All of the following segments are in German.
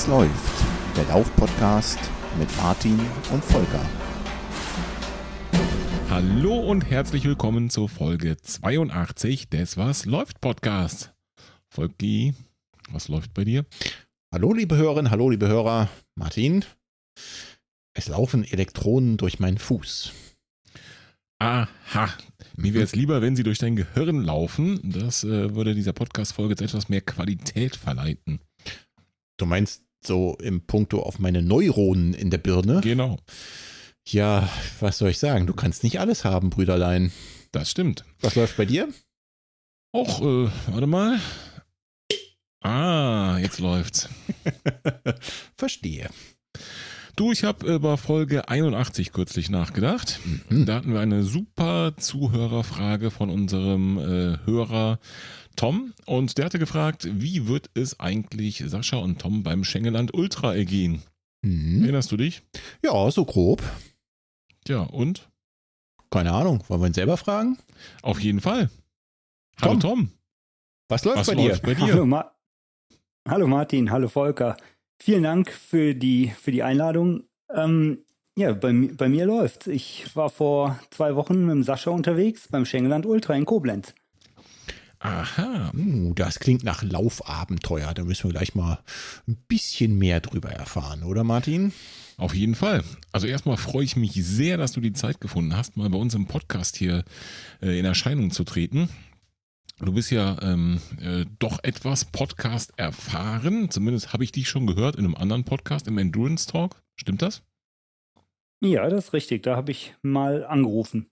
Was läuft? Der Lauf-Podcast mit Martin und Volker. Hallo und herzlich willkommen zur Folge 82 des Was läuft Podcast. Volki, was läuft bei dir? Hallo liebe Hörerinnen, hallo liebe Hörer. Martin, es laufen Elektronen durch meinen Fuß. Aha, mir wäre es lieber, wenn sie durch dein Gehirn laufen. Das äh, würde dieser Podcast-Folge jetzt etwas mehr Qualität verleiten. Du meinst so im Punkto auf meine Neuronen in der Birne? Genau. Ja, was soll ich sagen? Du kannst nicht alles haben, Brüderlein. Das stimmt. Was läuft bei dir? Och, äh, warte mal. Ah, jetzt läuft's. Verstehe. Du, ich habe über Folge 81 kürzlich nachgedacht. Mhm. Da hatten wir eine super Zuhörerfrage von unserem äh, Hörer Tom und der hatte gefragt, wie wird es eigentlich Sascha und Tom beim Schengeland Ultra ergehen? Mhm. Erinnerst du dich? Ja, so grob. Ja, und? Keine Ahnung. Wollen wir ihn selber fragen? Auf jeden Fall. Hallo Tom. Tom, Was läuft was bei läuft dir? bei Hallo, dir? Ma Hallo Martin, hallo Volker. Vielen Dank für die, für die Einladung. Ähm, ja, bei, bei mir läuft's. Ich war vor zwei Wochen mit dem Sascha unterwegs beim Schengeland Ultra in Koblenz. Aha, Uh, das klingt nach Laufabenteuer. Da müssen wir gleich mal ein bisschen mehr drüber erfahren, oder Martin? auf jeden Fall. Also erstmal freue ich mich sehr, dass du die Zeit gefunden hast, mal bei uns im Podcast hier äh, in Erscheinung zu treten. Du bist ja ähm, äh, doch etwas Podcast erfahren. Zumindest habe ich dich schon gehört in einem anderen Podcast, im Endurance Talk. Stimmt das? Ja, das ist richtig. Da habe ich mal angerufen.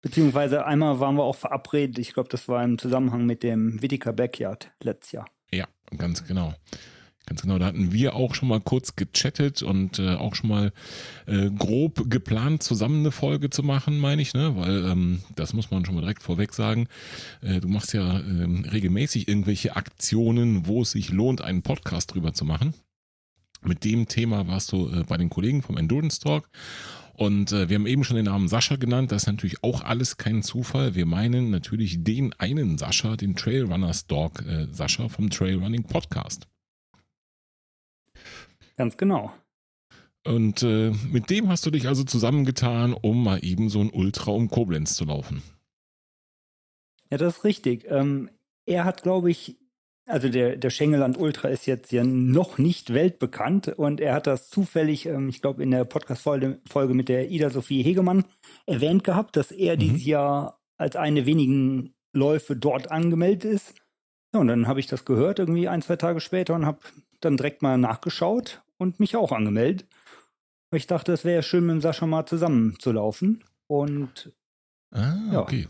Beziehungsweise einmal waren wir auch verabredet. Ich glaube, das war im Zusammenhang mit dem Whittaker Backyard letztes Jahr. Ja, ganz genau. Ganz genau, da hatten wir auch schon mal kurz gechattet und äh, auch schon mal äh, grob geplant, zusammen eine Folge zu machen, meine ich, ne? Weil ähm, das muss man schon mal direkt vorweg sagen. Äh, du machst ja ähm, regelmäßig irgendwelche Aktionen, wo es sich lohnt, einen Podcast drüber zu machen. Mit dem Thema warst du äh, bei den Kollegen vom Endurance Talk. Und äh, wir haben eben schon den Namen Sascha genannt. Das ist natürlich auch alles kein Zufall. Wir meinen natürlich den einen Sascha, den Trailrunners Dog äh, Sascha vom Trailrunning Podcast. Ganz genau. Und äh, mit dem hast du dich also zusammengetan, um mal eben so ein Ultra um Koblenz zu laufen. Ja, das ist richtig. Ähm, er hat, glaube ich, also der, der Schengeland Ultra ist jetzt ja noch nicht weltbekannt und er hat das zufällig, ähm, ich glaube, in der Podcast-Folge Folge mit der Ida Sophie Hegemann erwähnt gehabt, dass er Mhm. dieses Jahr als eine wenigen Läufe dort angemeldet ist. Ja, und dann habe ich das gehört, irgendwie ein, zwei Tage später und habe dann direkt mal nachgeschaut und mich auch angemeldet. Ich dachte, es wäre schön, mit dem Sascha mal zusammen zu laufen. Und Ah, Ja. okay.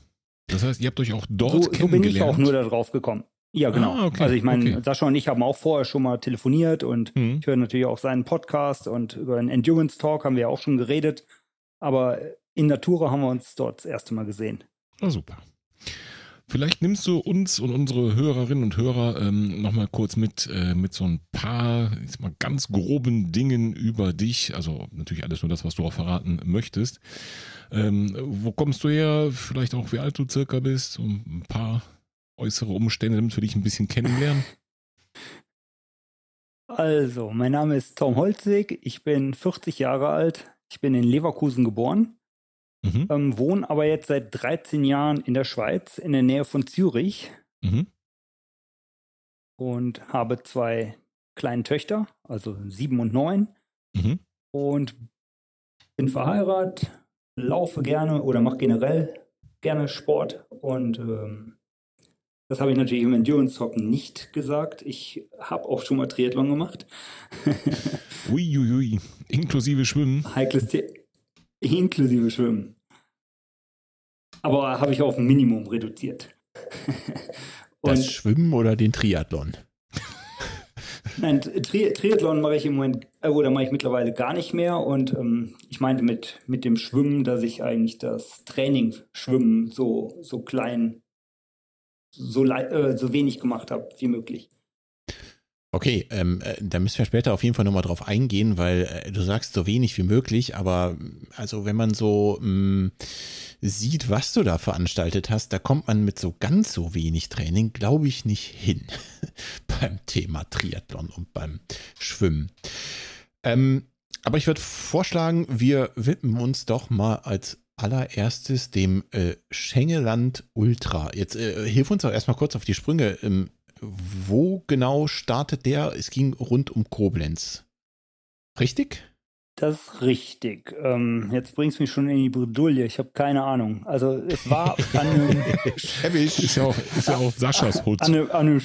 Das heißt, ihr habt euch auch dort so, so bin ich kennengelernt. auch nur darauf gekommen. Ja, genau. Ah, okay, Also ich meine, okay. Sascha und ich haben auch vorher schon mal telefoniert und Hm. ich höre natürlich auch seinen Podcast und über einen Endurance Talk haben wir ja auch schon geredet. Aber in Natura haben wir uns dort das erste Mal gesehen. Ah, super. Vielleicht nimmst du uns und unsere Hörerinnen und Hörer ähm, nochmal kurz mit, äh, mit so ein paar, jetzt mal ganz groben Dingen über dich. Also natürlich alles nur das, was du auch verraten möchtest. Ähm, wo kommst du her? Vielleicht auch, wie alt du circa bist? So ein paar äußere Umstände, damit wir dich ein bisschen kennenlernen. Also, mein Name ist Tom Holzweg. Ich bin 40 Jahre alt. Ich bin in Leverkusen geboren, Mhm. ähm, wohne aber jetzt seit 13 Jahren in der Schweiz, in der Nähe von Zürich Mhm. und habe zwei kleine Töchter, also sieben und neun. Mhm. und bin verheiratet, laufe gerne oder mache generell gerne Sport und ähm, das habe ich natürlich im Endurance Talk nicht gesagt. Ich habe auch schon mal Triathlon gemacht. Uiuiui. Inklusive Schwimmen. Heikles Thema, inklusive Schwimmen. Aber habe ich auf ein Minimum reduziert. Das Schwimmen oder den Triathlon? Nein, Tri Triathlon mache ich im Moment, äh, oder mache ich mittlerweile gar nicht mehr. Und ähm, ich meinte mit, mit dem Schwimmen, dass ich eigentlich das Training Schwimmen so, so klein, so, äh, so wenig gemacht habe wie möglich. Okay, ähm, äh, da müssen wir später auf jeden Fall nochmal drauf eingehen, weil äh, du sagst so wenig wie möglich, aber mm, also wenn man so, mh, sieht, was du da veranstaltet hast, da kommt man mit so ganz so wenig Training, glaube ich, nicht hin beim Thema Triathlon und beim Schwimmen. Ähm, aber ich würde vorschlagen, wir widmen uns doch mal als allererstes dem äh, Schengeland Ultra. Jetzt äh, hilf uns doch erstmal kurz auf die Sprünge. Ähm, wo genau startet der? Es ging rund um Koblenz. Richtig? Das ist richtig. Ähm, jetzt bringst du mich schon in die Bredouille. Ich habe keine Ahnung. Also es war an einem, ist ja auch, ist ja auch Saschas Hut. an einem, an einem,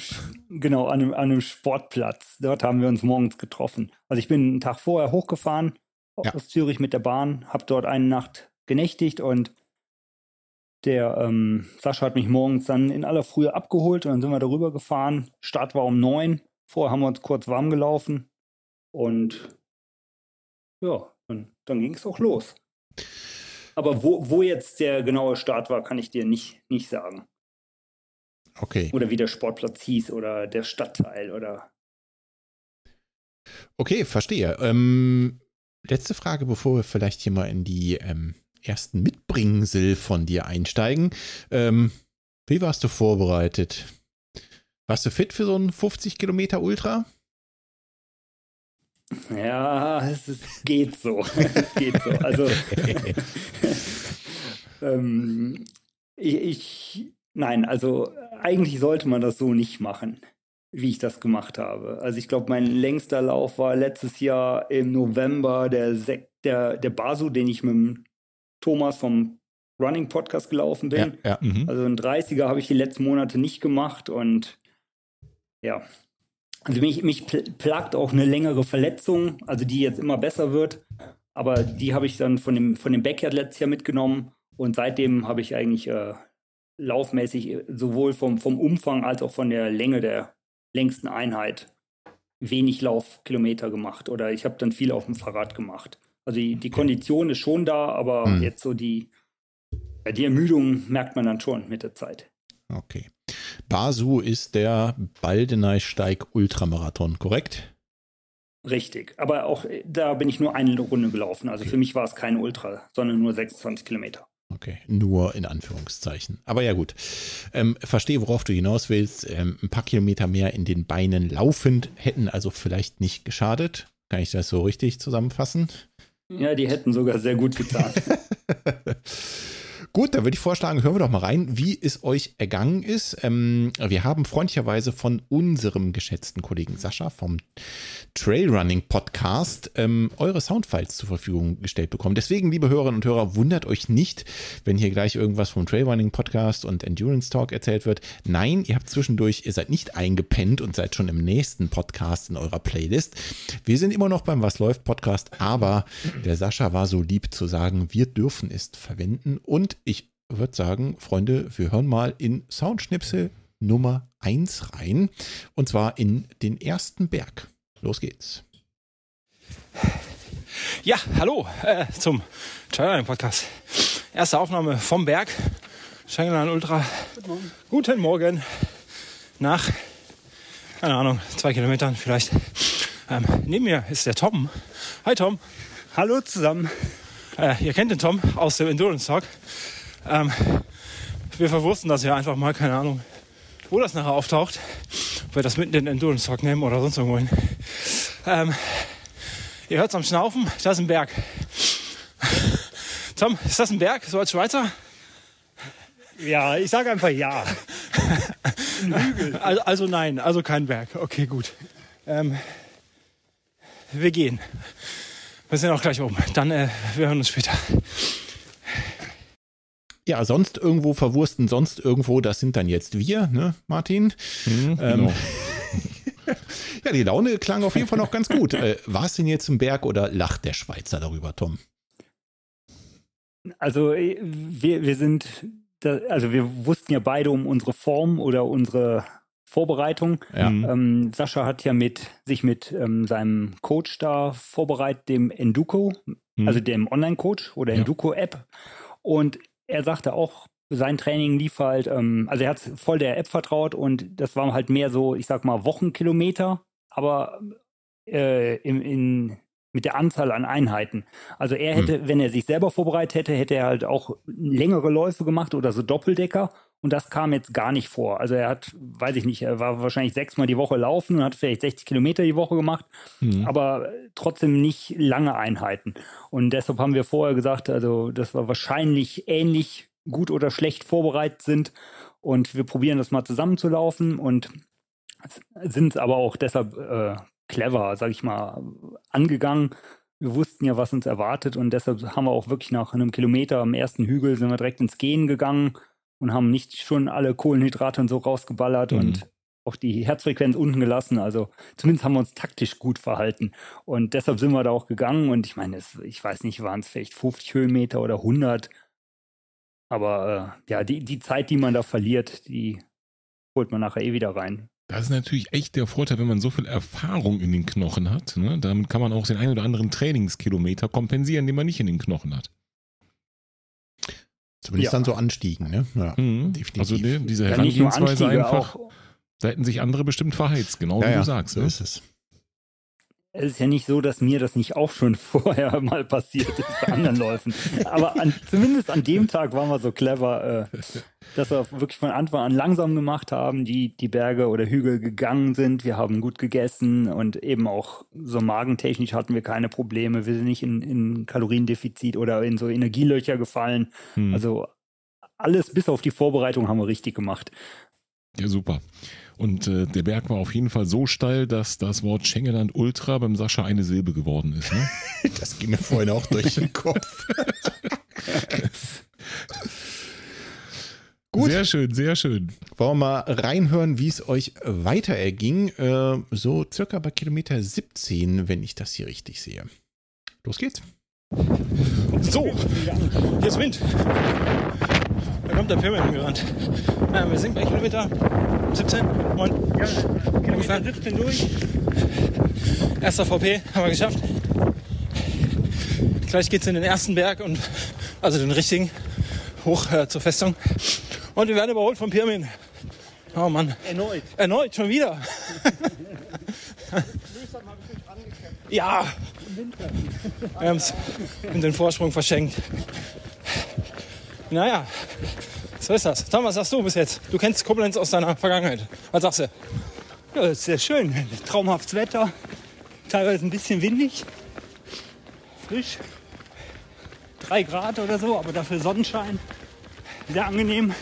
genau, an einem, an einem Sportplatz. Dort haben wir uns morgens getroffen. Also ich bin einen Tag vorher hochgefahren Ja. aus Zürich mit der Bahn, habe dort eine Nacht genächtigt und der ähm, Sascha hat mich morgens dann in aller Frühe abgeholt und dann sind wir darüber gefahren. Start war um neun. Vorher haben wir uns kurz warm gelaufen und ja, und dann ging es auch los. Aber wo, wo jetzt der genaue Start war, kann ich dir nicht, nicht sagen. Okay. Oder wie der Sportplatz hieß oder der Stadtteil oder. Okay, verstehe. Ähm, letzte Frage, bevor wir vielleicht hier mal in die ähm, ersten Mitbringsel von dir einsteigen. Ähm, wie warst du vorbereitet? Warst du fit für so einen 50 Kilometer Ultra? Ja, es, ist, geht so. es geht so. Also, ähm, ich, ich, nein, also eigentlich sollte man das so nicht machen, wie ich das gemacht habe. Also ich glaube, mein längster Lauf war letztes Jahr im November der, Sek der, der Basu, den ich mit dem Thomas vom Running Podcast gelaufen bin. ja. Mhm. Also ein 30er habe ich die letzten Monate nicht gemacht und ja. Also mich, mich pl- plagt auch eine längere Verletzung, also die jetzt immer besser wird. Aber die habe ich dann von dem, von dem Backyard letztes Jahr mitgenommen und seitdem habe ich eigentlich äh, laufmäßig äh, sowohl vom, vom Umfang als auch von der Länge der längsten Einheit wenig Laufkilometer gemacht oder ich habe dann viel auf dem Fahrrad gemacht. Also die, die Kondition ist schon da, aber Hm. jetzt so die, die Ermüdung merkt man dann schon mit der Zeit. Okay. Basu ist der Baldeneysteig Ultramarathon, korrekt? Richtig. Aber auch äh, da bin ich nur eine Runde gelaufen. Also für mich war es kein Ultra, sondern nur 26 Kilometer. Okay, nur in Anführungszeichen. Aber ja gut. Ähm, verstehe, worauf du hinaus willst. Ähm, ein paar Kilometer mehr in den Beinen laufend hätten also vielleicht nicht geschadet. Kann ich das so richtig zusammenfassen? Ja, die hätten sogar sehr gut getan. Gut, dann würde ich vorschlagen, hören wir doch mal rein, wie es euch ergangen ist. Ähm, wir haben freundlicherweise von unserem geschätzten Kollegen Sascha vom Trailrunning Podcast ähm, eure Soundfiles zur Verfügung gestellt bekommen. Deswegen, liebe Hörerinnen und Hörer, wundert euch nicht, wenn hier gleich irgendwas vom Trailrunning Podcast und Endurance Talk erzählt wird. Nein, ihr habt zwischendurch, ihr seid nicht eingepennt und seid schon im nächsten Podcast in eurer Playlist. Wir sind immer noch beim Was läuft Podcast, aber der Sascha war so lieb zu sagen, wir dürfen es verwenden und ich würde sagen, Freunde, wir hören mal in Soundschnipsel Nummer 1 rein und zwar in den ersten Berg. Los geht's. Ja, hallo äh, zum Trailrunning Podcast. Erste Aufnahme vom Berg. Schengelan Ultra. Guten Morgen. Guten Morgen. Nach, keine Ahnung, zwei Kilometern vielleicht. Ähm, neben mir ist der Tom. Hi Tom. Hallo zusammen. Äh, ihr kennt den Tom aus dem Endurance Talk. Ähm, wir verwursten das ja einfach mal, keine Ahnung, wo das nachher auftaucht. Ob wir das mitten in den Endurance Talk nehmen oder sonst irgendwo hin. Ähm, ihr hört es am Schnaufen, da ist ein Berg. Tom, ist das ein Berg, so als Schweizer? Ja, ich sage einfach ja. Also, also nein, also kein Berg. Okay, gut. Ähm, wir gehen. Wir sind auch gleich oben. Dann, äh, wir hören uns später. Ja, sonst irgendwo verwursten, sonst irgendwo, das sind dann jetzt wir, ne, Martin? Mhm, Ähm, genau. Ja, die Laune klang auf jeden Fall noch ganz gut. Äh, war es denn jetzt im Berg oder lacht der Schweizer darüber, Tom? Also äh, wir, wir sind, da, also wir wussten ja beide um unsere Form oder unsere Vorbereitung. Ja. Mhm. Ähm, Sascha hat ja mit sich mit ähm, seinem Coach da vorbereitet, dem Enduko, Mhm. also dem Online-Coach oder Ja. Enduko-App. Und er sagte auch, sein Training lief halt, ähm, also er hat voll der App vertraut und das waren halt mehr so, ich sag mal, Wochenkilometer, aber äh, in, in, mit der Anzahl an Einheiten. Also er hätte, hm. wenn er sich selber vorbereitet hätte, hätte er halt auch längere Läufe gemacht oder so Doppeldecker. Und das kam jetzt gar nicht vor. Also er hat, weiß ich nicht, er war wahrscheinlich sechsmal die Woche laufen und hat vielleicht 60 Kilometer die Woche gemacht, mhm. aber trotzdem nicht lange Einheiten. Und deshalb haben wir vorher gesagt, also dass wir wahrscheinlich ähnlich gut oder schlecht vorbereitet sind. Und wir probieren das mal zusammenzulaufen und sind aber auch deshalb äh, clever, sag ich mal, angegangen. Wir wussten ja, was uns erwartet und deshalb haben wir auch wirklich nach einem Kilometer am ersten Hügel sind wir direkt ins Gehen gegangen und haben nicht schon alle Kohlenhydrate und so rausgeballert mhm. und auch die Herzfrequenz unten gelassen. Also zumindest haben wir uns taktisch gut verhalten. Und deshalb sind wir da auch gegangen. Und ich meine, es, ich weiß nicht, waren es vielleicht 50 Höhenmeter oder 100. Aber äh, ja, die, die Zeit, die man da verliert, die holt man nachher eh wieder rein. Das ist natürlich echt der Vorteil, wenn man so viel Erfahrung in den Knochen hat. Ne? Damit kann man auch den einen oder anderen Trainingskilometer kompensieren, den man nicht in den Knochen hat. Zumindest ja. dann so Anstiegen, ne? Ja, mhm. definitiv. Also ne, diese Herangehensweise ja, einfach, auch. da hätten sich andere bestimmt verheizt, genau wie du sagst. So ist es es ist ja nicht so, dass mir das nicht auch schon vorher mal passiert ist bei anderen Läufen. Aber an, zumindest an dem Tag waren wir so clever, äh, dass wir wirklich von Anfang an langsam gemacht haben, die, die Berge oder Hügel gegangen sind. Wir haben gut gegessen und eben auch so magentechnisch hatten wir keine Probleme. Wir sind nicht in, in Kaloriendefizit oder in so Energielöcher gefallen. Hm. Also alles bis auf die Vorbereitung haben wir richtig gemacht. Ja, super. Und äh, der Berg war auf jeden Fall so steil, dass das Wort Schengeland Ultra beim Sascha eine Silbe geworden ist. Ne? das ging mir vorhin auch durch den Kopf. Gut. Sehr schön, sehr schön. Wollen wir mal reinhören, wie es euch weiter erging. Äh, so circa bei Kilometer 17, wenn ich das hier richtig sehe. Los geht's. So, hier ist Wind. Da kommt der Firma gerannt. Ja, wir sind bei Kilometer 17, 9. Ja, Kilometer 17 durch. Erster VP haben wir geschafft. Gleich geht's in den ersten Berg und also den richtigen hoch äh, zur Festung. Und wir werden überholt von Pirmin. Oh Mann. Erneut. Erneut, schon wieder. ja. Wir haben es in den Vorsprung verschenkt. Naja, so ist das. Thomas, was sagst du bis jetzt? Du kennst Koblenz aus deiner Vergangenheit. Was sagst du? Ja, das ist sehr schön. Traumhaftes Wetter. Teilweise ein bisschen windig. Frisch. Drei Grad oder so, aber dafür Sonnenschein. Sehr angenehm.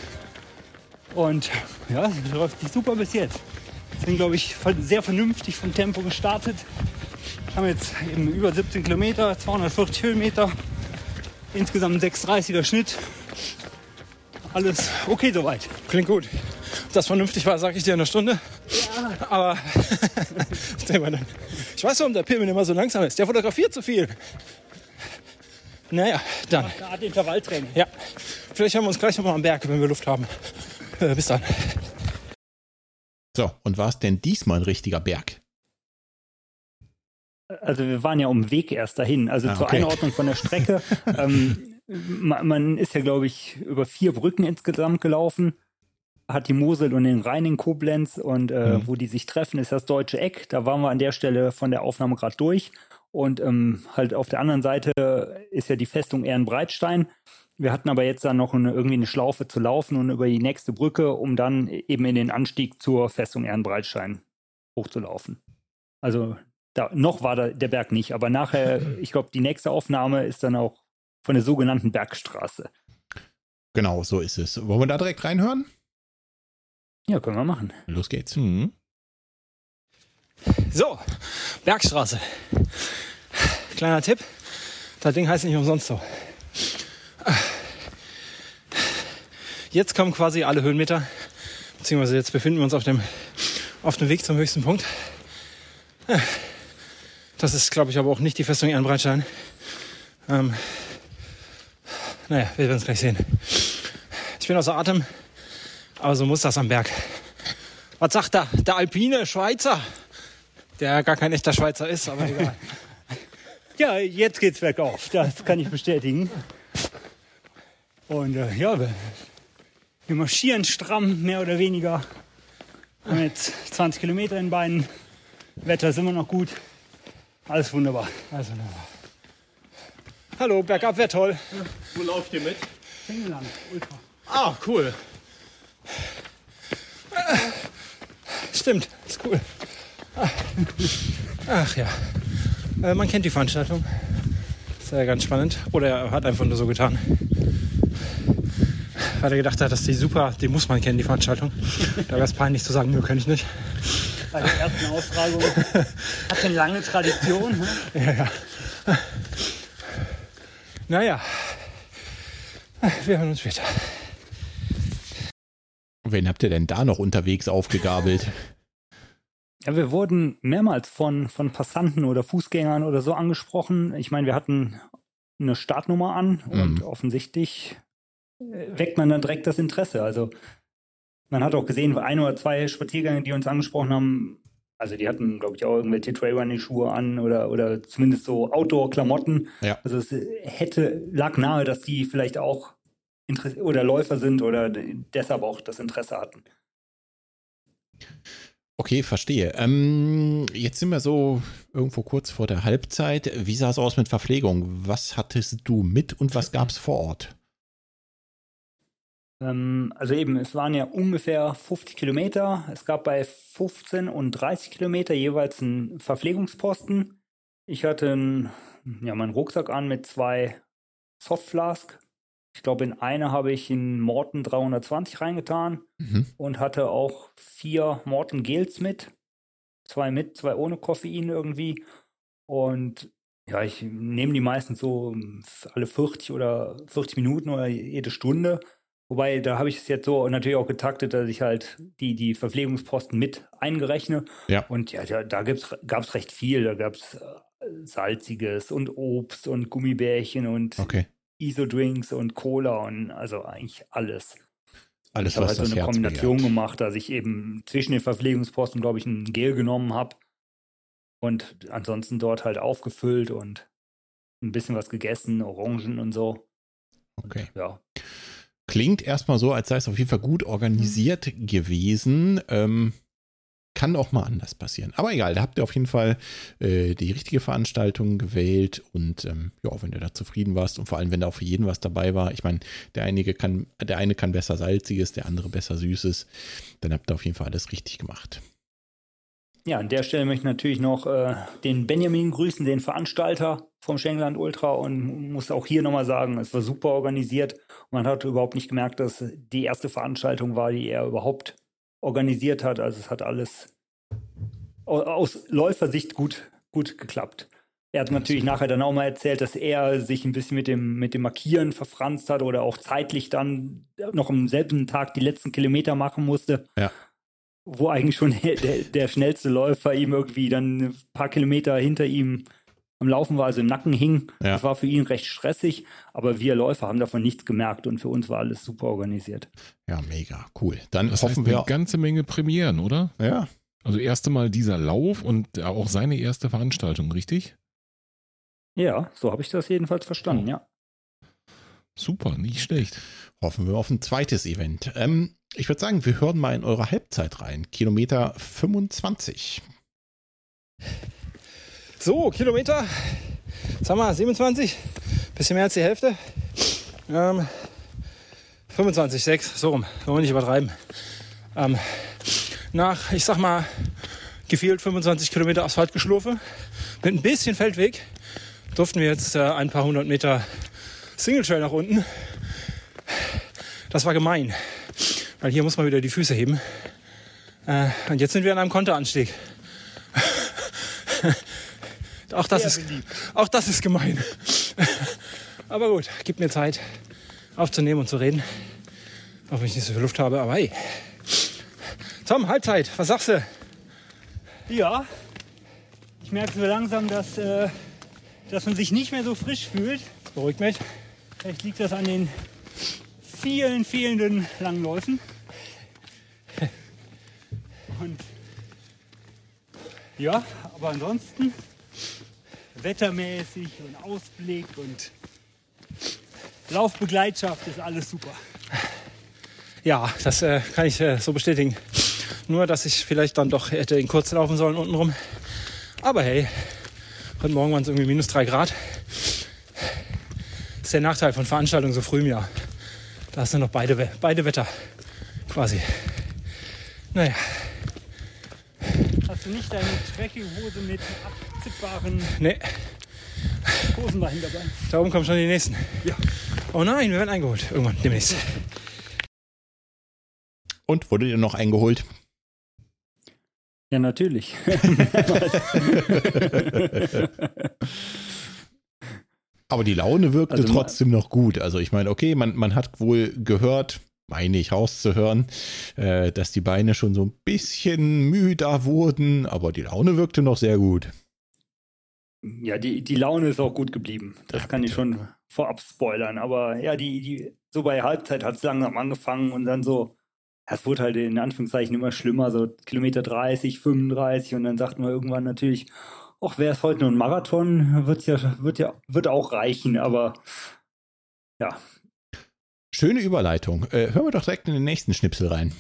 Und ja, es läuft sich super bis jetzt. Sind, glaube ich, sehr vernünftig vom Tempo gestartet. Haben jetzt eben über 17 Kilometer, 240 Höhenmeter. Insgesamt 6,30er Schnitt alles okay soweit. Klingt gut. Ob das vernünftig war, sage ich dir in einer Stunde. Ja. Aber ich weiß, warum der Pimmel immer so langsam ist. Der fotografiert zu viel. Naja, dann. Eine Art Intervalltraining. Ja. Vielleicht haben wir uns gleich nochmal am Berg, wenn wir Luft haben. Äh, bis dann. So, und war es denn diesmal ein richtiger Berg? Also wir waren ja um Weg erst dahin. Also ah, okay. zur Einordnung von der Strecke. ähm, man ist ja, glaube ich, über vier Brücken insgesamt gelaufen. Hat die Mosel und den Rhein in Koblenz und äh, mhm. wo die sich treffen, ist das deutsche Eck. Da waren wir an der Stelle von der Aufnahme gerade durch. Und ähm, halt auf der anderen Seite ist ja die Festung Ehrenbreitstein. Wir hatten aber jetzt dann noch eine, irgendwie eine Schlaufe zu laufen und über die nächste Brücke, um dann eben in den Anstieg zur Festung Ehrenbreitstein hochzulaufen. Also da, noch war da der Berg nicht, aber nachher, ich glaube, die nächste Aufnahme ist dann auch von der sogenannten Bergstraße. Genau, so ist es. Wollen wir da direkt reinhören? Ja, können wir machen. Los geht's. Mhm. So, Bergstraße. Kleiner Tipp, das Ding heißt nicht umsonst so. Jetzt kommen quasi alle Höhenmeter, beziehungsweise jetzt befinden wir uns auf dem, auf dem Weg zum höchsten Punkt. Das ist, glaube ich, aber auch nicht die Festung Ehrenbreitstein. Ähm, naja, wir werden es gleich sehen. Ich bin außer Atem, aber so muss das am Berg. Was sagt da der alpine Schweizer? Der gar kein echter Schweizer ist, aber egal. ja, jetzt geht's bergauf. Das kann ich bestätigen. Und äh, ja, wir, wir marschieren stramm, mehr oder weniger. Jetzt 20 Kilometer in Beinen. Wetter ist immer noch gut. Alles wunderbar. Alles wunderbar. Hallo, bergab wäre toll. Wo lauft ihr mit? England, Ultra. Ah, cool. Stimmt, ist cool. Ach ja. Äh, man kennt die Veranstaltung. Ist ja ganz spannend. Oder er hat einfach nur so getan. Weil er gedacht hat, dass die super, die muss man kennen, die Veranstaltung. Da wäre es peinlich zu sagen, nö, kann ich nicht. Bei der ersten Austragung hat eine lange Tradition. Ne? Naja. Wir hören uns später. Wen habt ihr denn da noch unterwegs aufgegabelt? Ja, wir wurden mehrmals von, von Passanten oder Fußgängern oder so angesprochen. Ich meine, wir hatten eine Startnummer an und Mhm. offensichtlich äh, weckt man dann direkt das Interesse. Also man hat auch gesehen, ein oder zwei Spaziergänge, die uns angesprochen haben, also die hatten, glaube ich, auch irgendwelche Trailrunning-Schuhe an oder, oder zumindest so Outdoor-Klamotten. Ja. Also es hätte, lag nahe, dass die vielleicht auch Interesse oder Läufer sind oder deshalb auch das Interesse hatten. Okay, verstehe. Ähm, jetzt sind wir so irgendwo kurz vor der Halbzeit. Wie sah es aus mit Verpflegung? Was hattest du mit und was gab es vor Ort? Ähm, also eben, es waren ja ungefähr 50 Kilometer. Es gab bei 15 und 30 Kilometer jeweils einen Verpflegungsposten. Ich hatte einen, ja, meinen Rucksack an mit zwei Softflask. Ich glaube, in eine habe ich in Morton 320 reingetan Mhm. und hatte auch vier Morton Gels mit. Zwei mit, zwei ohne Koffein irgendwie. Und ja, ich nehme die meistens so alle 40 oder 40 Minuten oder jede Stunde. Wobei, da habe ich es jetzt so natürlich auch getaktet, dass ich halt die, die Verpflegungsposten mit eingerechne. Ja. Und ja, da, da gab es recht viel. Da gab es Salziges und Obst und Gummibärchen und Okay. Isodrinks und Cola und also eigentlich alles. Alles, Ich habe halt so eine Herz Kombination begehrt. gemacht, dass ich eben zwischen den Verpflegungsposten, glaube ich, ein Gel genommen habe und ansonsten dort halt aufgefüllt und ein bisschen was gegessen, Orangen und so. Okay. Ja, Klingt erstmal so, als sei es auf jeden Fall gut organisiert gewesen. Ähm, kann auch mal anders passieren. Aber egal, da habt ihr auf jeden Fall äh, die richtige Veranstaltung gewählt und ähm, ja, wenn du da zufrieden warst und vor allem, wenn da auch für jeden was dabei war. Ich meine, der einige kann, der eine kann besser salziges, der andere besser süßes. Dann habt ihr auf jeden Fall alles richtig gemacht. Ja, an der Stelle möchte ich natürlich noch äh, den Benjamin grüßen, den Veranstalter vom Schengeland Ultra und muss auch hier nochmal sagen, es war super organisiert. Man hat überhaupt nicht gemerkt, dass die erste Veranstaltung war, die er überhaupt organisiert hat. Also es hat alles au- aus Läufersicht gut, gut geklappt. Er hat natürlich nachher dann auch mal erzählt, dass er sich ein bisschen mit dem, mit dem Markieren verfranst hat oder auch zeitlich dann noch am selben Tag die letzten Kilometer machen musste wo eigentlich schon der, der schnellste Läufer ihm irgendwie dann ein paar Kilometer hinter ihm am Laufen war, also im Nacken hing. Ja. Das war für ihn recht stressig, aber wir Läufer haben davon nichts gemerkt und für uns war alles super organisiert. Ja, mega, cool. Dann Das heißt hoffen eine wir. ganze Menge Premieren, oder? Ja, Also erste Mal dieser Lauf und auch seine erste Veranstaltung, richtig? Ja, so habe ich das jedenfalls verstanden, ja. Super, nicht schlecht. hoffen wir auf ein zweites Event. Ähm, ich würde sagen, wir hören mal in eure Halbzeit rein. Kilometer 25. So, Kilometer. Sag mal, 27. Bisschen mehr als die Hälfte. Ähm, 25, 6, so rum. Wollen wir nicht übertreiben. Ähm, nach, ich sag mal, gefühlt 25 Kilometer Asphaltgeschlurfe mit ein bisschen Feldweg durften wir jetzt äh, ein paar hundert Meter Single Trail nach unten. Das war gemein, weil hier muss man wieder die Füße heben. Äh, und jetzt sind wir an einem Konteranstieg. Auch das, ist, auch das ist gemein. Aber gut, gib mir Zeit aufzunehmen und zu reden. Auch wenn ich nicht so viel Luft habe, aber hey. Tom, Halbzeit, was sagst du? Ja, ich merke so langsam, dass, äh, dass man sich nicht mehr so frisch fühlt. Beruhigt mich. Vielleicht liegt das an den vielen, fehlenden Langläufen. Und ja, aber ansonsten wettermäßig und Ausblick und Laufbegleitschaft ist alles super. Ja, das äh, kann ich äh, so bestätigen. Nur, dass ich vielleicht dann doch hätte in kurz laufen sollen untenrum. Aber hey, Heute Morgen waren es irgendwie minus drei Grad. Ist der Nachteil von Veranstaltungen so früh im Jahr. Da hast du noch beide, beide Wetter quasi. Naja. Hast du nicht deine Trekkinghose mit abziehbaren Nee, Hosenbeinen dabei? da oben kommen schon die nächsten. Ja. Oh nein, wir werden eingeholt. Irgendwann, demnächst. Und wurdet ihr noch eingeholt? Ja, natürlich. Aber die Laune wirkte Also trotzdem noch gut. Also ich meine, okay, man, man hat wohl gehört, meine ich rauszuhören, äh, dass die Beine schon so ein bisschen müder wurden, aber die Laune wirkte noch sehr gut. ja, die, die Laune ist auch gut geblieben. Das Ja, kann ich schon vorab spoilern. Aber ja, die, die, so bei Halbzeit hat es langsam angefangen und dann so, es wurde halt in Anführungszeichen immer schlimmer, so Kilometer 30, 35 und dann sagten wir irgendwann natürlich, ach, wäre es heute nur ein Marathon, wird ja, wird ja, wird auch reichen, aber ja, Schöne Überleitung. Äh, hören wir doch direkt in den nächsten Schnipsel rein.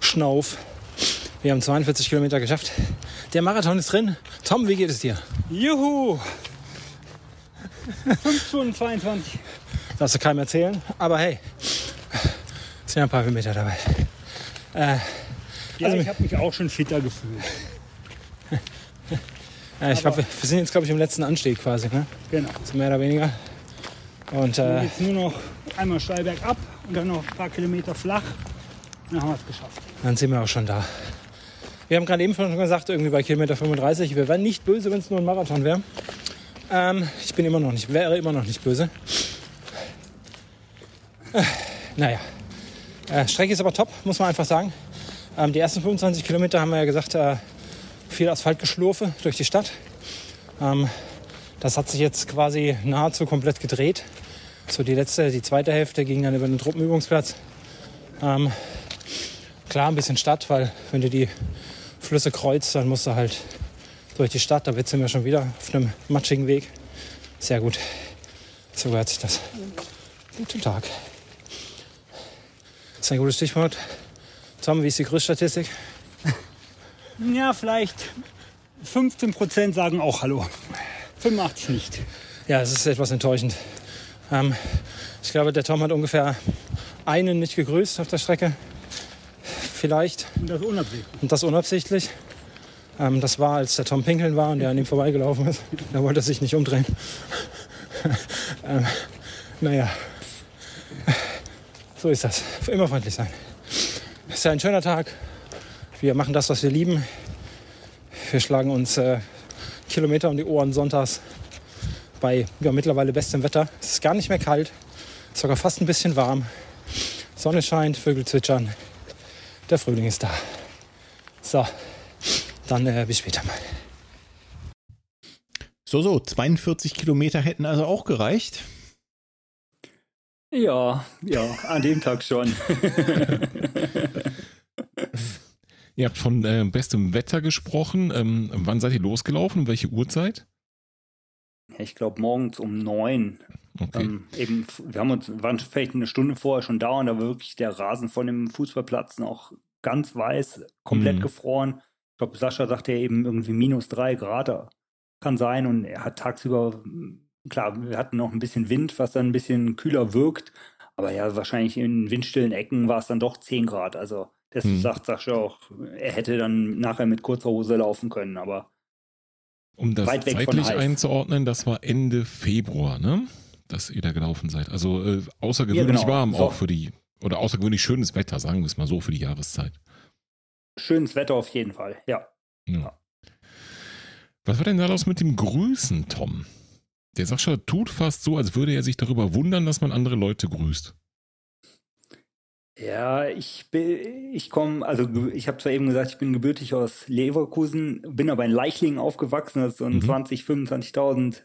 Schnauf. Wir haben 42 Kilometer geschafft. Der Marathon ist drin. Tom, wie geht es dir? Juhu! 5 Stunden 22. Darfst du keinem erzählen. Aber hey, es sind ja ein paar Kilometer dabei. Äh, Ja, Also- ich habe mich auch schon fitter gefühlt. äh, ich glaub, wir wir sind jetzt, glaube ich, im letzten Anstieg quasi. Ne? Genau. So mehr oder weniger. Und äh, Jetzt nur noch einmal steil bergab und dann noch ein paar Kilometer flach. Dann haben wir es geschafft. dann sind wir auch schon da. Wir haben gerade eben schon gesagt, irgendwie bei Kilometer 35, wir wären nicht böse, wenn es nur ein Marathon wäre. Ähm, ich bin immer noch nicht, wäre immer noch nicht böse. Äh, naja, äh, Strecke ist aber top, muss man einfach sagen. Ähm, die ersten 25 Kilometer haben wir ja gesagt, äh, viel Asphaltgeschlurfe durch die Stadt. Ähm, das hat sich jetzt quasi nahezu komplett gedreht. So die letzte, die zweite Hälfte ging dann über den Truppenübungsplatz. Ähm, klar, ein bisschen Stadt, weil wenn du die Flüsse kreuzt, dann musst du halt durch die Stadt. Da sind wir schon wieder auf einem matschigen Weg. Sehr gut. So gehört sich das. Guten Tag. Das ist ein gutes Stichwort. Tom, wie ist die Grüßstatistik? Ja, vielleicht 15 Prozent sagen auch Hallo. 85 nicht. Ja, es ist etwas enttäuschend. Ähm, ich glaube, der Tom hat ungefähr einen nicht gegrüßt auf der Strecke. Vielleicht. Und das unabsichtlich. Und das unabsichtlich. Ähm, das war, als der Tom pinkeln war und der an ihm vorbeigelaufen ist. Da wollte er sich nicht umdrehen. ähm, naja, so ist das. Immer freundlich sein. Es ist ja ein schöner Tag. Wir machen das, was wir lieben. Wir schlagen uns äh, Kilometer um die Ohren sonntags bei ja, mittlerweile bestem Wetter. Es ist gar nicht mehr kalt, ist sogar fast ein bisschen warm. Sonne scheint, Vögel zwitschern. Der Frühling ist da. So, dann äh, bis später mal. So, so, 42 Kilometer hätten also auch gereicht. Ja, ja, an dem Tag schon. Ihr habt von äh, bestem Wetter gesprochen. Ähm, wann seid ihr losgelaufen? Welche Uhrzeit? ich glaube morgens um neun. Okay. Ähm, eben, wir haben uns, waren vielleicht eine Stunde vorher schon da und da war wirklich der Rasen von dem Fußballplatz noch ganz weiß, komplett Mhm. gefroren. Ich glaube, Sascha sagte ja eben irgendwie minus drei Grad. Kann sein und er hat tagsüber, klar, wir hatten noch ein bisschen Wind, was dann ein bisschen kühler wirkt. Aber ja, wahrscheinlich in windstillen Ecken war es dann doch 10 Grad. Also, das Mhm. sagt Sascha auch, er hätte dann nachher mit kurzer Hose laufen können. Aber Um das weit weg von zeitlich heiß. einzuordnen, das war Ende Februar, ne? Dass ihr da gelaufen seid. Also äh, außergewöhnlich Ja, genau. warm So. auch für die, oder außergewöhnlich schönes Wetter, sagen wir es mal so, für die Jahreszeit. schönes Wetter auf jeden Fall, ja. Ja. Was war denn da los mit dem Grüßen, Tom? Der Sascha tut fast so, als würde er sich darüber wundern, dass man andere Leute grüßt. Ja, ich bin, ich komme, also ich habe zwar eben gesagt, ich bin gebürtig aus Leverkusen, bin aber in Leichlingen aufgewachsen, das ist so eine Mhm. 20, 25.000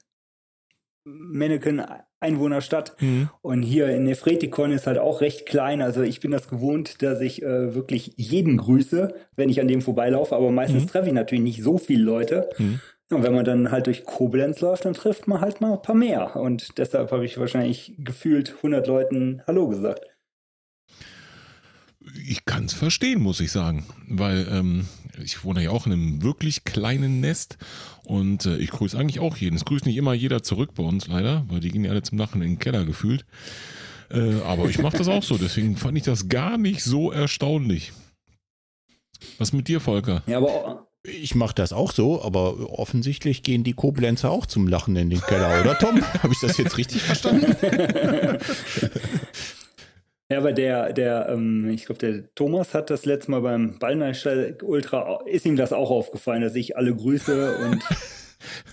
Manneken Einwohnerstadt. Und hier in Nefretikon ist halt auch recht klein. Also ich bin das gewohnt, dass ich äh, wirklich jeden grüße, wenn ich an dem vorbeilaufe. Aber meistens Mhm. treffe ich natürlich nicht so viele Leute. Mhm. Und wenn man dann halt durch Koblenz läuft, dann trifft man halt mal ein paar mehr. Und deshalb habe ich wahrscheinlich gefühlt 100 Leuten Hallo gesagt. Ich kann es verstehen, muss ich sagen, weil ähm, ich wohne ja auch in einem wirklich kleinen Nest und äh, ich grüße eigentlich auch jeden. Es grüßt nicht immer jeder zurück bei uns leider, weil die gehen ja alle zum Lachen in den Keller gefühlt. Äh, aber ich mache das auch so, deswegen fand ich das gar nicht so erstaunlich. Was mit dir, Volker? Ja, aber Ich mache das auch so, aber offensichtlich gehen die Koblenzer auch zum Lachen in den Keller, oder Tom? Habe ich das jetzt richtig verstanden? Ja, aber der, der, ähm, ich glaube, der Thomas hat das letzte Mal beim Ballmeister Ultra, ist ihm das auch aufgefallen, dass ich alle grüße und